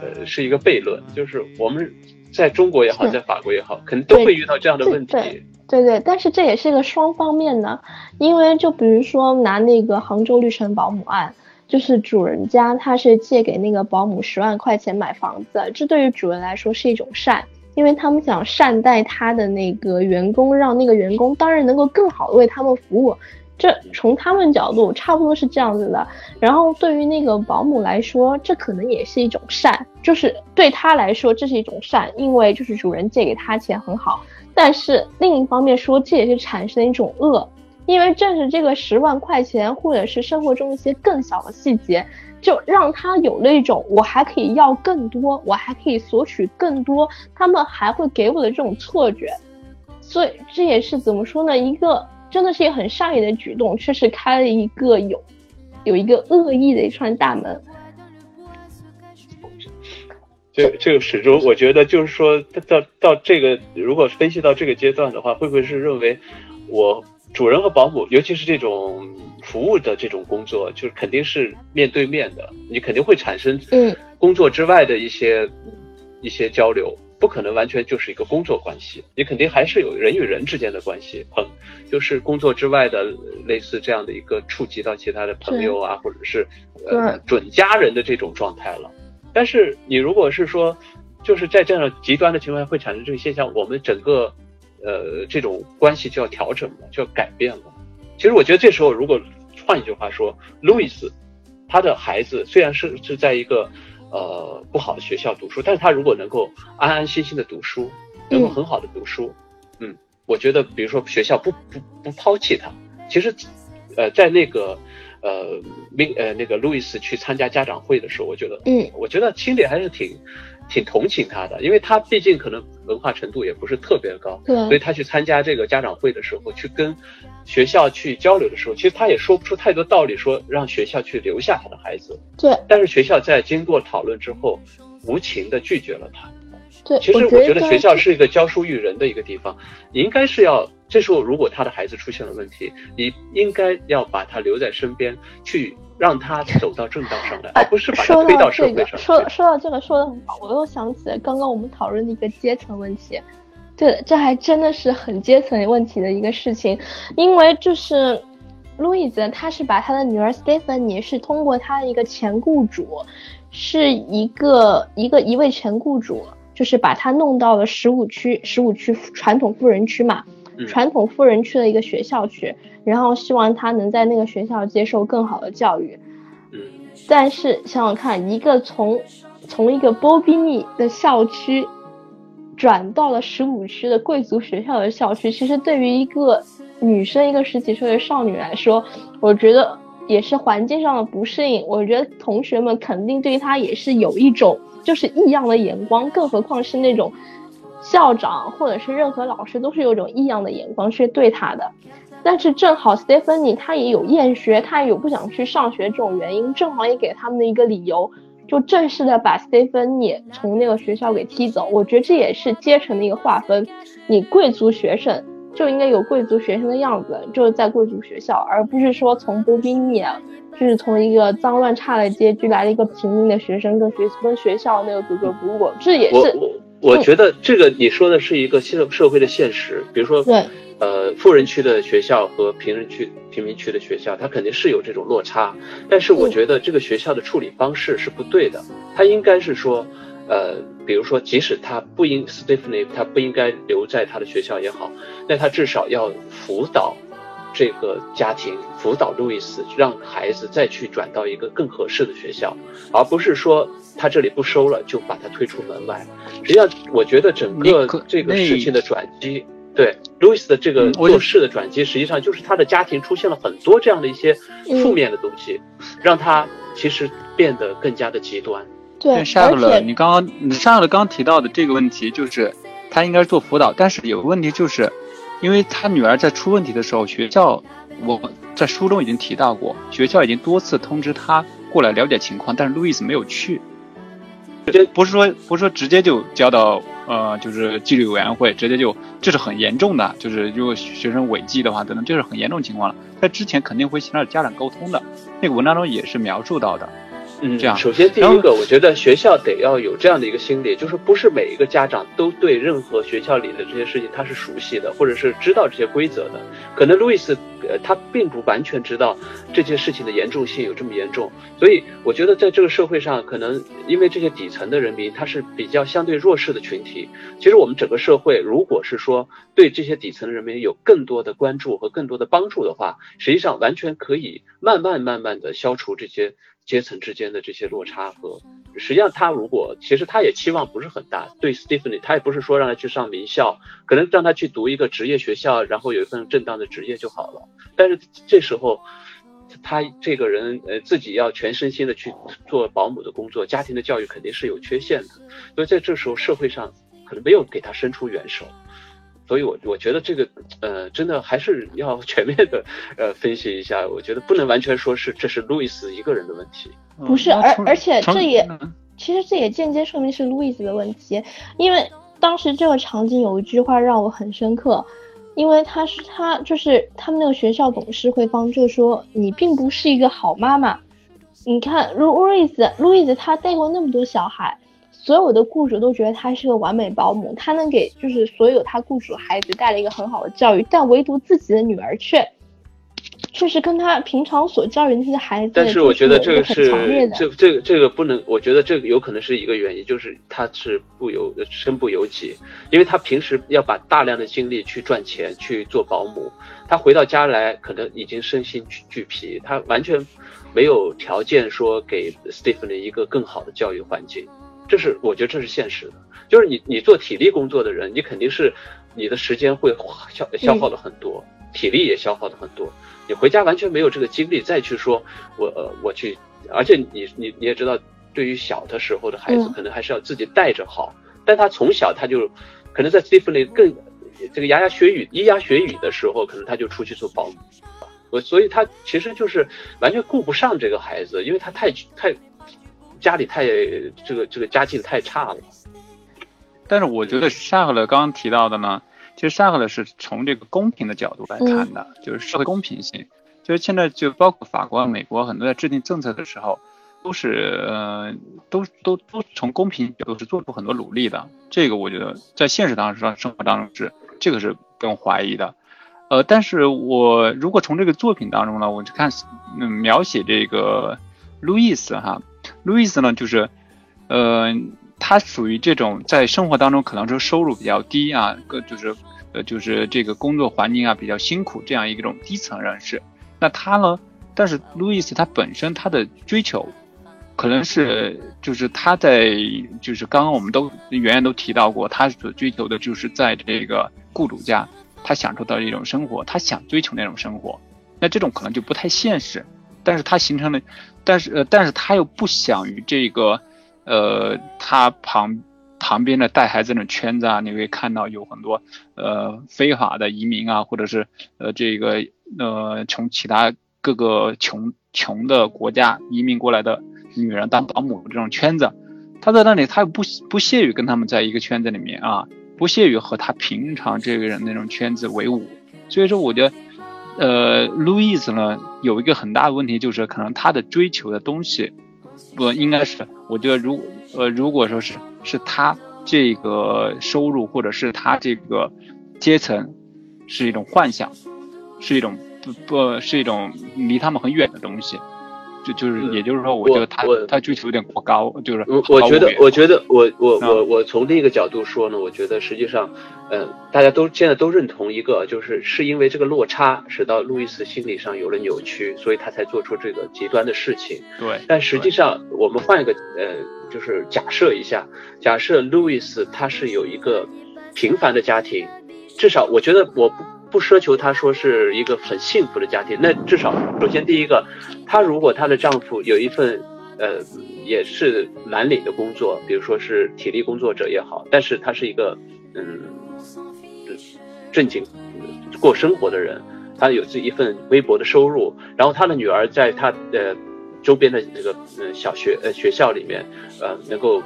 [SPEAKER 5] 呃，是一个悖论。就是我们在中国也好，在法国也好，可能都会遇到这样的问题。
[SPEAKER 4] 对对，但是这也是一个双方面的，因为就比如说拿那个杭州绿城保姆案。就是主人家他是借给那个保姆十万块钱买房子，这对于主人来说是一种善，因为他们想善待他的那个员工，让那个员工当然能够更好的为他们服务。这从他们角度差不多是这样子的。然后对于那个保姆来说，这可能也是一种善，就是对他来说这是一种善，因为就是主人借给他钱很好。但是另一方面说，这也是产生一种恶。因为正是这个十万块钱，或者是生活中一些更小的细节，就让他有了一种我还可以要更多，我还可以索取更多，他们还会给我的这种错觉。所以这也是怎么说呢？一个真的是一个很善意的举动，却是开了一个有有一个恶意的一串大门。
[SPEAKER 5] 这这个始终，我觉得就是说到到这个，如果分析到这个阶段的话，会不会是认为我？主人和保姆，尤其是这种服务的这种工作，就是肯定是面对面的，你肯定会产生
[SPEAKER 4] 嗯
[SPEAKER 5] 工作之外的一些一些交流，不可能完全就是一个工作关系，你肯定还是有人与人之间的关系，朋就是工作之外的类似这样的一个触及到其他的朋友啊，或者是呃准家人的这种状态了。但是你如果是说，就是在这样极端的情况下会产生这个现象，我们整个。呃，这种关系就要调整了，就要改变了。其实我觉得这时候，如果换一句话说，路易斯他的孩子虽然是是在一个呃不好的学校读书，但是他如果能够安安心心的读书，能够很好的读书，嗯，我觉得比如说学校不不不抛弃他，其实呃在那个呃，明呃那个路易斯去参加家长会的时候，我觉得，
[SPEAKER 4] 嗯，
[SPEAKER 5] 我觉得心里还是挺挺同情他的，因为他毕竟可能文化程度也不是特别高，
[SPEAKER 4] 对
[SPEAKER 5] 所以他去参加这个家长会的时候，去跟学校去交流的时候，其实他也说不出太多道理，说让学校去留下他的孩子，
[SPEAKER 4] 对
[SPEAKER 5] 但是学校在经过讨论之后，无情的拒绝了他。
[SPEAKER 4] 对，
[SPEAKER 5] 其实我觉得学校是一个教书育人的一个地方，你应该是要这时候如果他的孩子出现了问题，你应该要把他留在身边，去让他走到正道上来，而不是把他推
[SPEAKER 4] 到，
[SPEAKER 5] 社会上去。
[SPEAKER 4] 说说到这个说的很好，我又想起来刚刚我们讨论的一个阶层问题，对，这还真的是很阶层问题的一个事情，因为就是路易斯他是把他的女儿 Stephanie 是通过他的一个前雇主，是一个一个一位前雇主，就是把他弄到了十五区十五区传统富人区嘛，
[SPEAKER 5] 嗯
[SPEAKER 4] 传统富人区的一个学校去，然后希望他能在那个学校接受更好的教育。
[SPEAKER 5] 嗯，
[SPEAKER 4] 但是想想看，一个从从一个波比尼的校区转到了十五区的贵族学校的校区，其实对于一个女生，一个十几岁的少女来说，我觉得也是环境上的不适应。我觉得同学们肯定对她也是有一种就是异样的眼光，更何况是那种校长或者是任何老师都是有一种异样的眼光去对他的。但是正好 Stephanie 她也有厌学，她也有不想去上学这种原因，正好也给他们的一个理由，就正式的把 Stephanie 从那个学校给踢走。我觉得这也是阶层的一个划分，你贵族学生就应该有贵族学生的样子，就是在贵族学校，而不是说从波宾尼啊，就是从一个脏乱差的街区来了一个平民的学生跟学跟学校那个格格不入，这也是
[SPEAKER 5] 我我我觉得这个你说的是一个现社会的现实，比如说
[SPEAKER 4] 对
[SPEAKER 5] 呃，富人区的学校和贫人区、贫民区的学校，它肯定是有这种落差。但是我觉得这个学校的处理方式是不对的，它应该是说，呃，比如说，即使他不应 Stephanie 他不应该留在他的学校也好，那他至少要辅导这个家庭，辅导路易斯，让孩子再去转到一个更合适的学校，而不是说他这里不收了就把他推出门外。实际上，我觉得整个这个事情的转机。对路易斯的这个做事的转机，实际上就是他的家庭出现了很多这样的一些负面的东西，让他其实变得更加的极端。
[SPEAKER 4] 对，而
[SPEAKER 3] 夏勒，
[SPEAKER 4] 且
[SPEAKER 3] 你刚刚你夏勒刚提到的这个问题，就是他应该做辅导，但是有个问题就是，因为他女儿在出问题的时候，学校我在书中已经提到过，学校已经多次通知他过来了解情况，但是路易斯没有去。这不是说不是说直接就交到呃就是纪律委员会，直接就这是很严重的，就是如果学生违纪的话等等，这是很严重情况了。在之前肯定会先让家长沟通的，那个文章中也是描述到的。
[SPEAKER 5] 嗯，
[SPEAKER 3] 这样
[SPEAKER 5] 首先第一个，我觉得学校得要有这样的一个心理，就是不是每一个家长都对任何学校里的这些事情他是熟悉的，或者是知道这些规则的。可能路易斯，呃，他并不完全知道这件事情的严重性有这么严重，所以我觉得在这个社会上，可能因为这些底层的人民他是比较相对弱势的群体。其实我们整个社会，如果是说对这些底层的人民有更多的关注和更多的帮助的话，实际上完全可以慢慢慢慢的消除这些。阶层之间的这些落差和，实际上他如果其实他也期望不是很大，对 Stephanie 他也不是说让他去上名校，可能让他去读一个职业学校，然后有一份正当的职业就好了。但是这时候他这个人呃自己要全身心的去做保姆的工作，家庭的教育肯定是有缺陷的，所以在这时候社会上可能没有给他伸出援手。所以我，我觉得这个，呃，真的还是 要全面的，呃，分析一下。我觉得不能完全说是这是路易斯一个人的问题。
[SPEAKER 4] 不是，而而且这也
[SPEAKER 3] 嗯
[SPEAKER 4] 其实这也间接说明是路易斯的问题，因为当时这个场景有一句话让我很深刻，因为他是他就是他们那个学校董事会方就说你并不是一个好妈妈，你看路路易斯路易斯他带过那么多小孩。所有的雇主都觉得她是个完美保姆，她能给就是所有她雇主的孩子带来一个很好的教育，但唯独自己的女儿却，确实跟她平常所教育的那些孩子，
[SPEAKER 5] 但是我觉得这
[SPEAKER 4] 个
[SPEAKER 5] 个是这这个这个不能，我觉得这个有可能是一个原因，就是她是不由身不由己，因为她平时要把大量的精力去赚钱去做保姆，她回到家来可能已经身心俱俱疲，她完全没有条件说给 Stephanie 一个更好的教育环境，这是我觉得这是现实的，就是你你做体力工作的人，你肯定是你的时间会消消耗的很多。体力也消耗的很多。你回家完全没有这个精力再去说，我呃我去，而且你你你也知道，对于小的时候的孩子，可能还是要自己带着好。但他从小他就可能在 Stephen 更这个牙牙学语、咿呀学语的时候，可能他就出去做保姆。我所以他其实就是完全顾不上这个孩子，因为他太太家里太这个这个家境太差了。
[SPEAKER 3] 但是我觉得沙赫勒刚刚提到的呢，其实沙赫勒是从这个公平的角度来看的，就是社会公平性。就是现在就包括法国、美国很多在制定政策的时候，都是呃都都都从公平角度是做出很多努力的。这个我觉得在现实当中生活当中是这个是不用怀疑的。呃，但是我如果从这个作品当中呢，我就看嗯描写这个路易斯哈，路易斯呢就是，呃。他属于这种在生活当中可能说收入比较低啊，个就是呃就是这个工作环境啊比较辛苦这样一种低层人士。那他呢？但是路易斯他本身他的追求，可能是就是他在就是刚刚我们都远远都提到过，他所追求的就是在这个雇主家他享受到一种生活，他想追求那种生活。那这种可能就不太现实，但是他形成了，但是呃但是他又不想于这个。呃，他旁旁边的带孩子的圈子啊，你会看到有很多呃非法的移民啊，或者是呃这个呃从其他各个穷穷的国家移民过来的女人当保姆这种圈子，他在那里他又不不屑于跟他们在一个圈子里面啊，不屑于和他平常这个人那种圈子为伍，所以说我觉得，呃，路易斯呢有一个很大的问题就是可能他的追求的东西。不应该是，我觉得如呃，如果说是是他这个收入或者是他这个阶层，是一种幻想，是一种不不是一种离他们很远的东西。就就是，也就是说，我觉得他他追求有点过高，就是
[SPEAKER 5] 我我觉得，我觉得，我我我我从另一个角度说呢，我觉得实际上，嗯，大家都现在都认同一个，就是是因为这个落差，使到路易斯心理上有了扭曲，所以他才做出这个极端的事情。
[SPEAKER 3] 对，
[SPEAKER 5] 但实际上，我们换一个呃，就是假设一下，假设路易斯他是有一个平凡的家庭，至少我觉得我不。不奢求她说是一个很幸福的家庭，那至少首先第一个，她如果她的丈夫有一份呃也是蓝领的工作，比如说是体力工作者也好，但是他是一个嗯正经过生活的人，他有自己一份微薄的收入，然后他的女儿在他的周边的这个嗯小学呃学校里面呃能够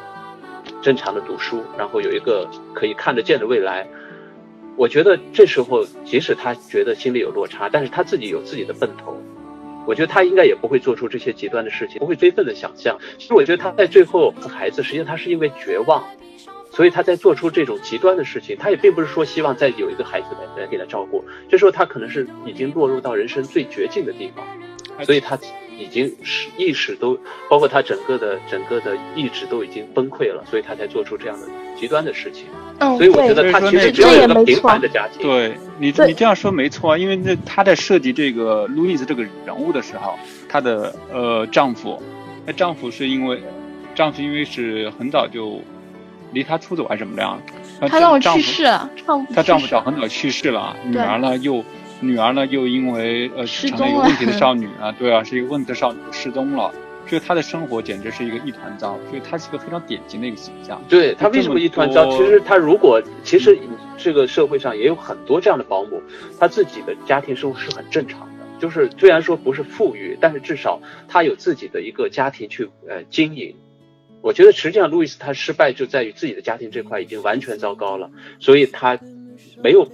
[SPEAKER 5] 正常的读书，然后有一个可以看得见的未来。我觉得这时候，即使他觉得心里有落差，但是他自己有自己的奔头，我觉得他应该也不会做出这些极端的事情，不会非分的想象。其实我觉得他在最后孩子，实际上他是因为绝望，所以他在做出这种极端的事情。他也并不是说希望再有一个孩子来来给他照顾，这时候他可能是已经落入到人生最绝境的地方，所以他。已经是意识都包括他整个的整个的意志都已经崩溃了，所以他才做出这样的极端的事情。
[SPEAKER 4] 嗯，
[SPEAKER 5] 所以我觉得他其实只有一个平凡的家庭。
[SPEAKER 3] 对你你这样说没错，因为那他在设计这个路易斯这个人物的时候，她的呃丈夫，那丈夫是因为丈夫因为是很早就离她出走还是怎么样？
[SPEAKER 4] 她丈夫去世了，丈夫
[SPEAKER 3] 她丈夫早很早去世了，女儿呢又。女儿呢，又因为呃成了一个问题的少女啊，对啊，是一个问题的少女失踪了，所以她的生活简直是一个一团糟，所以她是一个非常典型的一个形象。
[SPEAKER 5] 对她为什么一团糟？其实她如果其实这个社会上也有很多这样的保姆，她自己的家庭生活是很正常的，就是虽然说不是富裕，但是至少她有自己的一个家庭去呃经营。我觉得实际上路易斯他失败就在于自己的家庭这块已经完全糟糕了，所以他没有。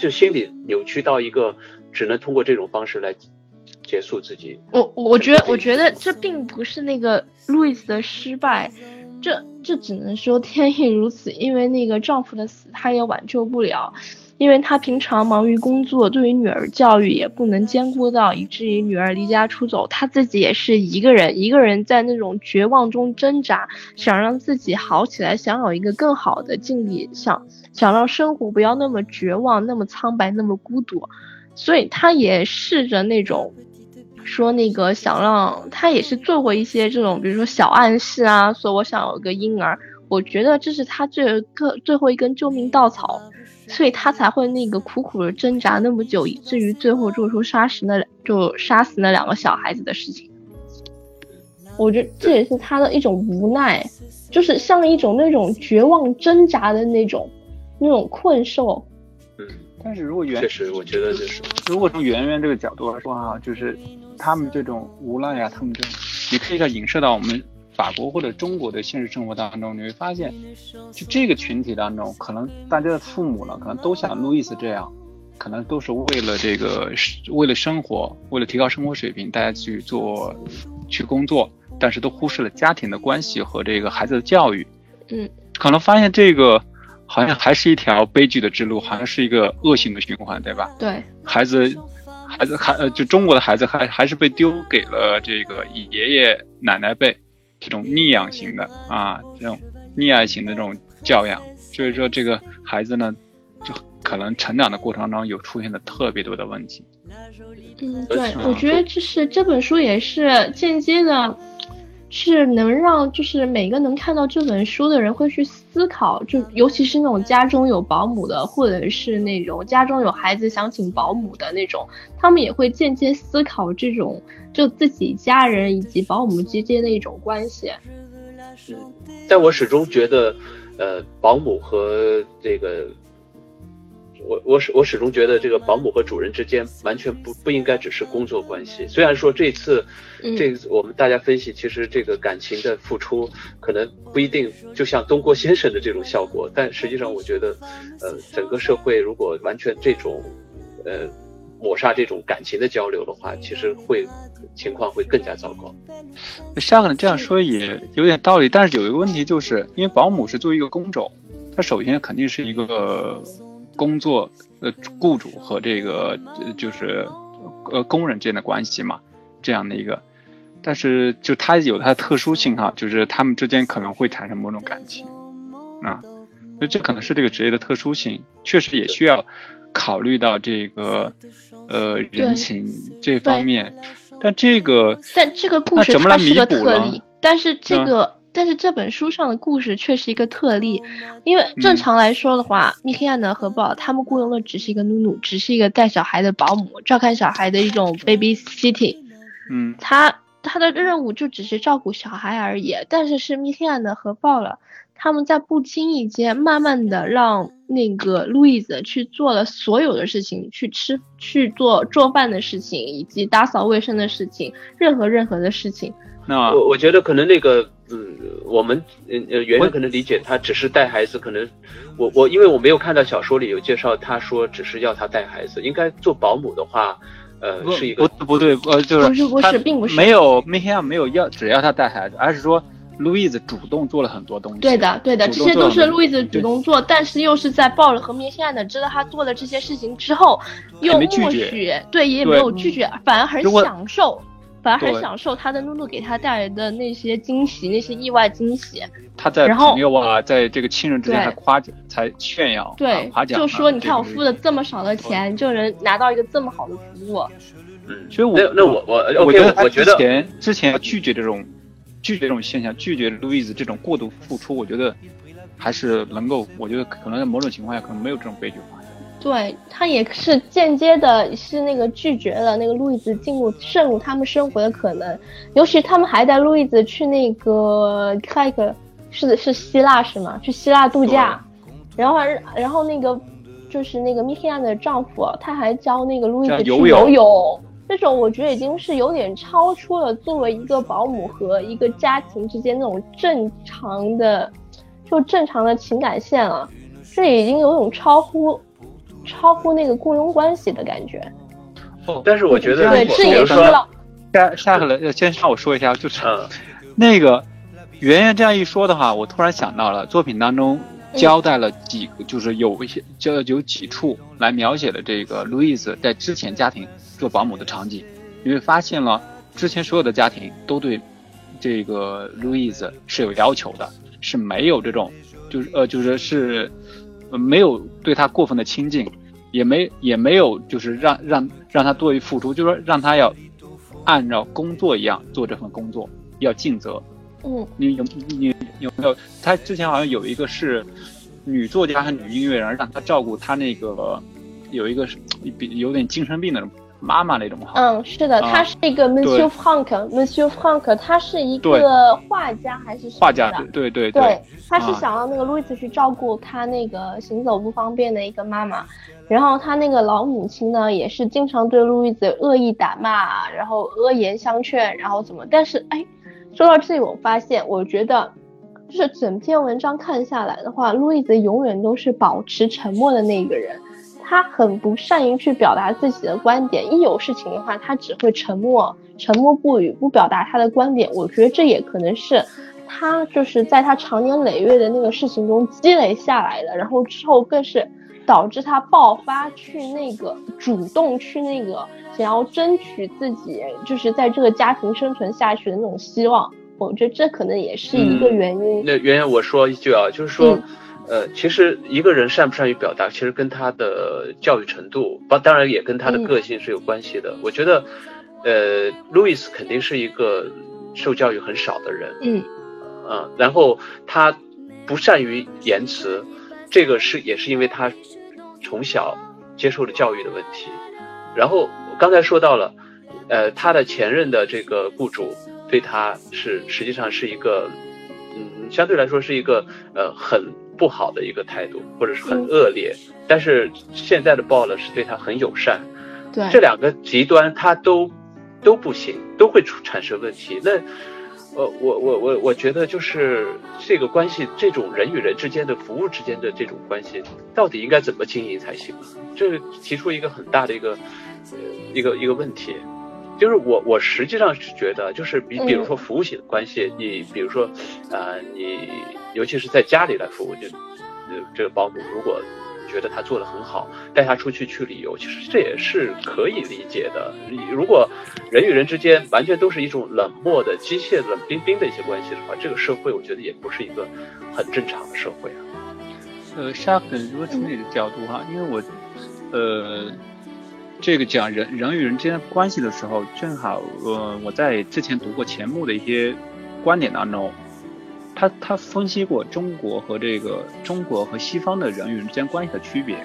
[SPEAKER 5] 就心理扭曲到一个只能通过这种方式来结束自己。
[SPEAKER 4] 我我觉得，我觉得这并不是那个路易斯的失败，这这只能说天意如此，因为那个丈夫的死，她也挽救不了。因为他平常忙于工作，对于女儿教育也不能兼顾到，以至于女儿离家出走，他自己也是一个人，一个人在那种绝望中挣扎，想让自己好起来，想有一个更好的境地，想想让生活不要那么绝望，那么苍白，那么孤独，所以他也试着那种，说那个想让他也是做过一些这种，比如说小暗示啊，说我想有个婴儿。我觉得这是他最个最后一根救命稻草，所以他才会那个苦苦的挣扎那么久，以至于最后做出杀死那就杀死那两个小孩子的事情。我觉得这也是他的一种无奈，就是像一种那种绝望挣扎的那种那种困兽。
[SPEAKER 5] 嗯，
[SPEAKER 3] 但是如果圆
[SPEAKER 5] 确实，我觉得就是
[SPEAKER 3] 如果从圆圆这个角度来说哈，就是他们这种无赖啊、他们这种，你可以要影射到我们法国或者中国的现实生活当中，你会发现，就这个群体当中，可能大家的父母呢，可能都像路易斯这样，可能都是为了这个，为了生活，为了提高生活水平，大家去做，去工作，但是都忽视了家庭的关系和这个孩子的教育。
[SPEAKER 4] 嗯，
[SPEAKER 3] 可能发现这个好像还是一条悲剧的之路，好像是一个恶性的循环，对吧？
[SPEAKER 4] 对，
[SPEAKER 3] 孩子，孩子还呃，就中国的孩子还还是被丢给了这个爷爷奶奶辈这种溺养型的啊，这种溺爱型的这种教养，所以说这个孩子呢，就可能成长的过程当中有出现了特别多的问题。
[SPEAKER 4] 嗯，对，我觉得就是这本书也是间接的，是能让就是每个能看到这本书的人会去思考，就尤其是那种家中有保姆的，或者是那种家中有孩子想请保姆的那种，他们也会间接思考这种就自己家人以及保姆之间的一种关系。
[SPEAKER 5] 但我始终觉得，呃，保姆和这个，我我始我始终觉得这个保姆和主人之间完全不不应该只是工作关系。虽然说这次，
[SPEAKER 4] 嗯
[SPEAKER 5] 这次我们大家分析，其实这个感情的付出可能不一定就像东郭先生的这种效果，但实际上我觉得，呃，整个社会如果完全这种，呃，抹杀这种感情的交流的话，其实会情况会更加糟糕。
[SPEAKER 3] 沙克呢这样说也有点道理，但是有一个问题，就是因为保姆是作为一个工种，它首先肯定是一个工作呃雇主和这个呃就是呃工人之间的关系嘛，这样的一个，但是就它有它的特殊性哈，就是他们之间可能会产生某种感情啊，所以这可能是这个职业的特殊性，确实也需要考虑到这个呃人情这方面，但这个
[SPEAKER 4] 但这个故
[SPEAKER 3] 那
[SPEAKER 4] 事
[SPEAKER 3] 怎么来弥
[SPEAKER 4] 它是个特
[SPEAKER 3] 补呢？
[SPEAKER 4] 例，但是这
[SPEAKER 3] 嗯。
[SPEAKER 4] 个、但是这本书上的故事却是一个特例，因为正
[SPEAKER 3] 嗯
[SPEAKER 4] 常来说的话，米克亚呢和鲍他们雇佣的只是一个努努，只是一个带小孩的保姆，照看小孩的一种 baby sitting，
[SPEAKER 3] 嗯
[SPEAKER 4] 他他的任务就只是照顾小孩而已，但是是米克亚呢和鲍了。他们在不经意间，慢慢的让那个路易斯去做了所有的事情，去吃、去做做饭的事情，以及打扫卫生的事情，任何任何的事情。
[SPEAKER 3] 那
[SPEAKER 5] 我我觉得可能那个，嗯，我们呃呃
[SPEAKER 3] 原
[SPEAKER 5] 来可能理解他只是带孩子，可能我我因为我没有看到小说里有介绍，他说只是要他带孩子，应该做保姆的话，呃，是一个
[SPEAKER 3] 不不对，呃，就是
[SPEAKER 4] 不是不是并不是
[SPEAKER 3] 没有梅黑亚没有要只要他带孩子，而是说路易斯主动做了很多东西。
[SPEAKER 4] 对的，对的，这些都是路易斯主动做，但是又是在鲍了和米线的知道他做了这些事情之后，又
[SPEAKER 3] 没拒绝
[SPEAKER 4] 默许，对，也没有拒绝，反而很享受，反而很享受他的露露给他带来的那些惊喜，那些意外惊喜。
[SPEAKER 3] 他在朋友啊，在这个亲人之间还夸奖，才炫耀，
[SPEAKER 4] 对
[SPEAKER 3] 啊、夸，奖啊，
[SPEAKER 4] 就说你看我付了这么少的钱，就能拿到一个这么好的服务。
[SPEAKER 5] 嗯，
[SPEAKER 3] 所以我
[SPEAKER 5] 那那我我
[SPEAKER 3] 我觉得
[SPEAKER 5] 我觉得
[SPEAKER 3] 之前之前要拒绝这种拒绝这种现象，拒绝路易斯这种过度付出，我觉得还是能够，我觉得可能在某种情况下可能没有这种悲剧发生。
[SPEAKER 4] 对他也是间接的，是那个拒绝了那个路易斯进入渗入他们生活的可能，尤其他们还带路易斯去那个开一个是是希腊是吗？去希腊度假，然后还然后那个就是那个米克亚的丈夫，他还教那个路易斯去
[SPEAKER 3] 游泳
[SPEAKER 4] 游泳。这种我觉得已经是有点超出了作为一个保姆和一个家庭之间那种正常的，就正常的情感线了。这已经有种超乎超乎那个雇佣关系的感觉。
[SPEAKER 5] 哦但是我觉得
[SPEAKER 4] 对，
[SPEAKER 5] 如果
[SPEAKER 4] 这
[SPEAKER 5] 比如说，
[SPEAKER 4] 也是了。
[SPEAKER 3] 下下个了，先让我说一下，就是、
[SPEAKER 5] 嗯
[SPEAKER 3] 那个圆圆这样一说的话，我突然想到了作品当中交代了几个，就是有一些就有几处来描写了这个路易斯在之前家庭做保姆的场景，你会发现了之前所有的家庭都对这个路易斯是有要求的，是没有这种就是呃就是是、呃没有对他过分的亲近，也没也没有就是让让让他多于付出，就是说让他要按照工作一样做这份工作，要尽责。
[SPEAKER 4] 嗯，
[SPEAKER 3] 你有你有没有？他之前好像有一个是女作家和女音乐人，让他照顾他那个有一个是比有点精神病的妈妈那种哈。
[SPEAKER 4] 嗯，是的，
[SPEAKER 3] 啊
[SPEAKER 4] 他是一个 Monsieur Frank，Monsieur Frank，他是一个画家还是什么
[SPEAKER 3] 画家
[SPEAKER 4] 的，
[SPEAKER 3] 对对
[SPEAKER 4] 对，他是
[SPEAKER 3] 啊
[SPEAKER 4] 想让那个路易斯去照顾他那个行走不方便的一个妈妈，然后他那个老母亲呢，也是经常对路易斯恶意打骂，然后恶言相劝，然后怎么？但是哎，说到这里，我发现，我觉得就是整篇文章看下来的话，路易斯永远都是保持沉默的那一个人。他很不善于去表达自己的观点，一有事情的话，他只会沉默，沉默不语，不表达他的观点。我觉得这也可能是他就是在他长年累月的那个事情中积累下来的，然后之后更是导致他爆发去那个主动去那个想要争取自己就是在这个家庭生存下去的那种希望。我觉得这可能也是一个原因。
[SPEAKER 5] 那圆圆，我说一句啊，就是说。
[SPEAKER 4] 嗯
[SPEAKER 5] 呃，其实一个人善不善于表达，其实跟他的教育程度，当当然也跟他的个性是有关系的。我觉得，呃，路易斯肯定是一个受教育很少的人，
[SPEAKER 4] 嗯
[SPEAKER 5] 嗯，然后他不善于言辞，这个是也是因为他从小接受的教育的问题。然后刚才说到了，呃，他的前任的这个雇主对他是实际上是一个，嗯，相对来说是一个呃很不好的一个态度，或者是很
[SPEAKER 4] 嗯
[SPEAKER 5] 恶劣。但是现在的鲍勒是对他很友善，
[SPEAKER 4] 对，
[SPEAKER 5] 这两个极端他都都不行，都会出产生问题。那呃，我我我我觉得就是这个关系，这种人与人之间的服务之间的这种关系，到底应该怎么经营才行呢？这提出一个很大的一个呃一个一个问题。就是我我实际上是觉得，就是比比如说服务型的关系，你比如说，呃，你尤其是在家里来服务，就呃这个保姆如果觉得他做的很好，带他出去去旅游，其实这也是可以理解的。如果人与人之间完全都是一种冷漠的、机械、冷冰冰的一些关系的话，这个社会我觉得也不是一个很正常的社会啊。
[SPEAKER 3] 呃，沙肯，如果从你的角度哈，因为我，呃，这个讲人人与人之间关系的时候，正好呃，我在之前读过钱穆的一些观点当中，他他分析过中国和这个中国和西方的人与人之间关系的区别。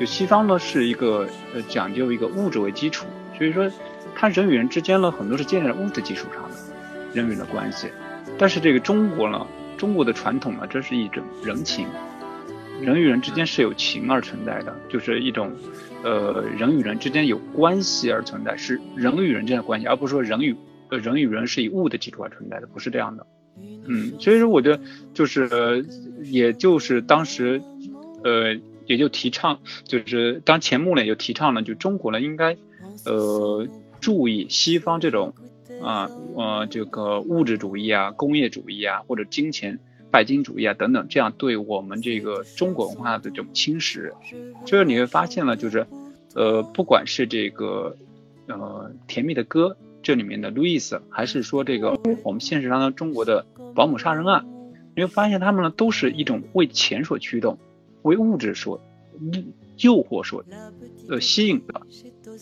[SPEAKER 3] 就西方呢是一个呃讲究一个物质为基础，所以说他人与人之间呢很多是建立在物质基础上的人与人的关系，但是这个中国呢，中国的传统呢，这是一种人情。人与人之间是有情而存在的，就是一种，呃，人与人之间有关系而存在，是人与人之间的关系，而不是说人与呃人与人是以物的基础而存在的，不是这样的。嗯，所以说我觉得就是，呃、也就是当时，呃，也就提倡，就是当钱穆呢也就提倡了，就中国呢应该，呃，注意西方这种啊呃这个物质主义啊、工业主义啊或者金钱。拜金主义啊等等，这样对我们这个中国文化的这种侵蚀，就是你会发现了，就是，呃，不管是这个，呃，甜蜜的歌这里面的路易斯，还是说这个我们现实当中中国的保姆杀人案，你会发现他们呢都是一种为钱所驱动，为物质所诱惑所呃吸引的。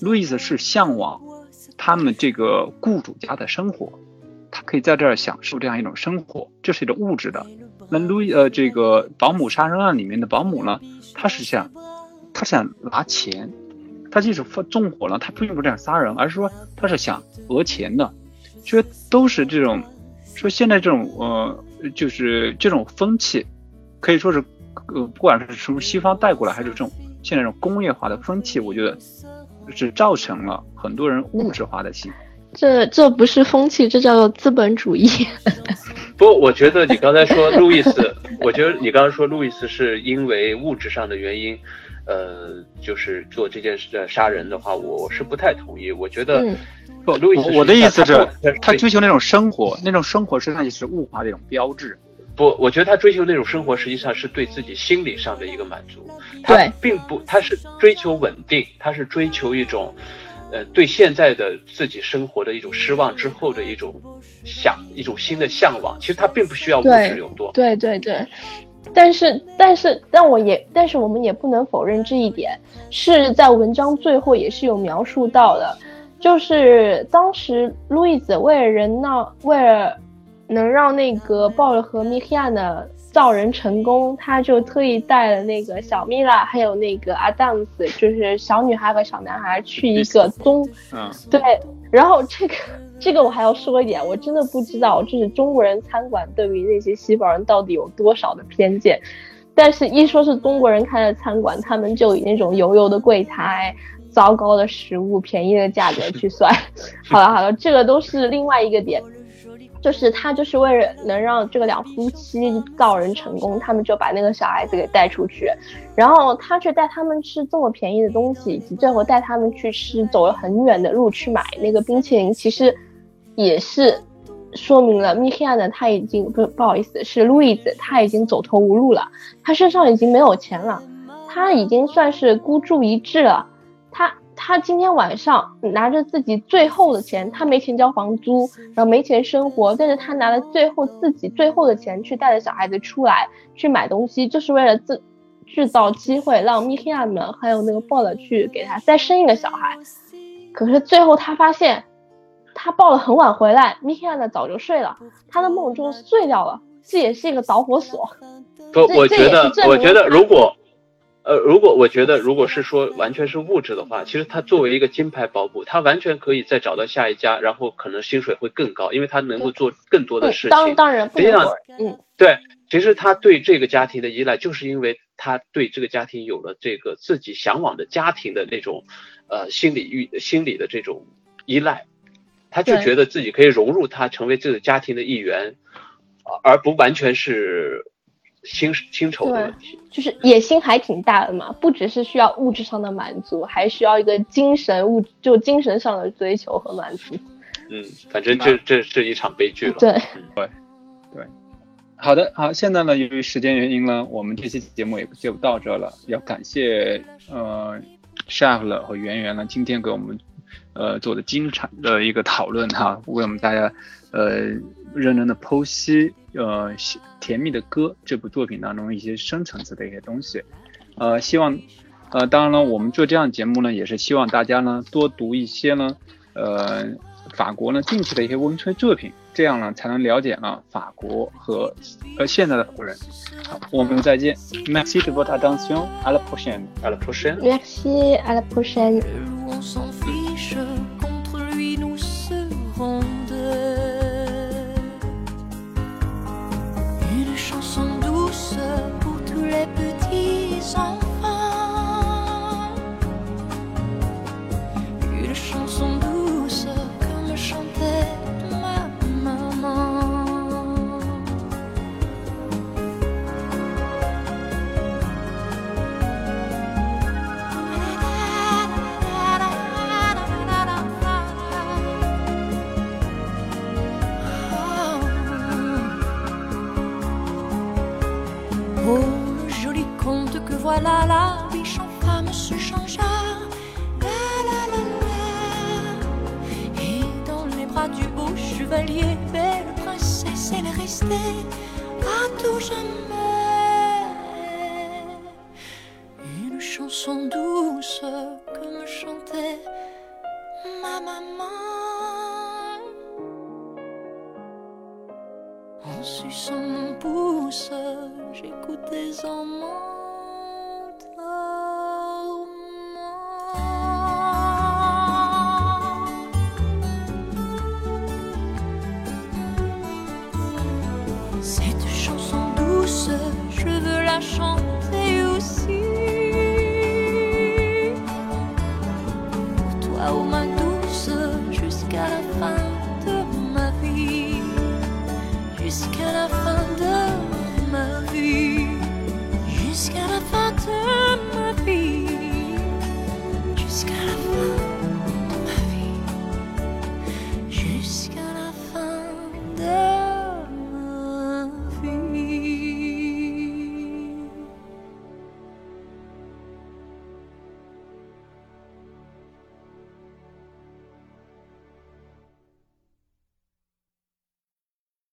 [SPEAKER 3] 路易斯是向往他们这个雇主家的生活。他可以在这儿享受这样一种生活，这是一种物质的。那路易呃，这个保姆杀人案里面的保姆呢，他是想，他想拿钱，他即使纵火了，他并不是想杀人，而是说他是想讹钱的。所以都是这种，说现在这种呃，就是这种风气，可以说是呃，不管是从西方带过来，还是这种现在这种工业化的风气，我觉得是造成了很多人物质化的心。
[SPEAKER 4] 这这不是风气，这叫做资本主义。
[SPEAKER 5] 不，我觉得你刚才说路易斯，我觉得你刚刚说路易斯是因为物质上的原因，呃，就是做这件事杀人的话，我我是不太同意。我觉得，
[SPEAKER 4] 嗯
[SPEAKER 3] 不，
[SPEAKER 5] 路易斯
[SPEAKER 3] 我的意思是，他
[SPEAKER 5] 追
[SPEAKER 3] 追求那种生活，那种生活实际上也是物化的一种标志。
[SPEAKER 5] 不，我觉得他追求那种生活，实际上是对自己心理上的一个满足。他
[SPEAKER 4] 对
[SPEAKER 5] 并不，他是追求稳定，他是追求一种。呃，对现在的自己生活的一种失望之后的一种想，一种新的向往。其实他并不需要物质有多。
[SPEAKER 4] 对对对，但是但是但我也但是我们也不能否认这一点，是在文章最后也是有描述到的，就是当时路易斯为了人闹，为了能让那个鲍尔和米黑亚的造人成功，他就特意带了那个小米拉，还有那个阿当斯，就是小女孩和小男孩去一个中，
[SPEAKER 3] 嗯，
[SPEAKER 4] 对，然后这个这个我还要说一点，我真的不知道，就是中国人餐馆对于那些西方人到底有多少的偏见，但是一说是中国人开的餐馆，他们就以那种油油的柜台。糟糕的食物，便宜的价格去算。好了好了，这个都是另外一个点，就是他就是为了能让这个两夫妻造人成功，他们就把那个小孩子给带出去，然后他却带他们吃这么便宜的东西，以及最后带他们去吃走了很远的路去买那个冰淇淋，其实也是说明了米黑亚呢他已经不不好意思是路易斯他已经走投无路了，他身上已经没有钱了，他已经算是孤注一掷了。他他今天晚上拿着自己最后的钱，他没钱交房租，然后没钱生活，但是他拿了最后自己最后的钱去带着小孩子出来去买东西，就是为了自制造机会让米黑亚们还有那个鲍勒去给他再生一个小孩。可是最后他发现，他抱了很晚回来，米黑亚呢早就睡了，他的梦就碎掉了，这也是一个导火索。
[SPEAKER 5] 不，我觉得，我觉得如果。呃，如果我觉得，如果是说完全是物质的话，其实他作为一个金牌保姆，他完全可以再找到下一家，然后可能薪水会更高，因为他能够做更多的事情。
[SPEAKER 4] 当当然，
[SPEAKER 5] 实际上，
[SPEAKER 4] 嗯，
[SPEAKER 5] 对，其实他对这个家庭的依赖，就是因为他对这个家庭有了这个自己向往的家庭的那种，呃，心理欲、心理的这种依赖，他就觉得自己可以融入他，成为这个家庭的一员，而不完全是。薪薪酬的问题，
[SPEAKER 4] 就是野心还挺大的嘛，不只是需要物质上的满足，还需要一个精神物，就精神上的追求和满足。
[SPEAKER 5] 嗯，反正这这是一场悲剧了。
[SPEAKER 4] 对
[SPEAKER 3] 对对，好的好，现在呢，由于时间原因呢，我们这期节目也就到这了。要感谢呃 s h a f l 和圆圆呢，今天给我们呃做的精彩的一个讨论哈，为我们大家呃认真的剖析。呃，甜蜜的歌这部作品当中一些深层次的一些东西，呃，希望，呃，当然了，我们做这样节目呢，也是希望大家呢多读一些呢，呃，法国呢近期的一些文学作品，这样呢才能了解呢法国和呃现在的法国人。好，我们再见。Merci de votre attention. À la prochaine.
[SPEAKER 5] À la prochaine.
[SPEAKER 4] Merci. À la prochaine.
[SPEAKER 2] les petits gens.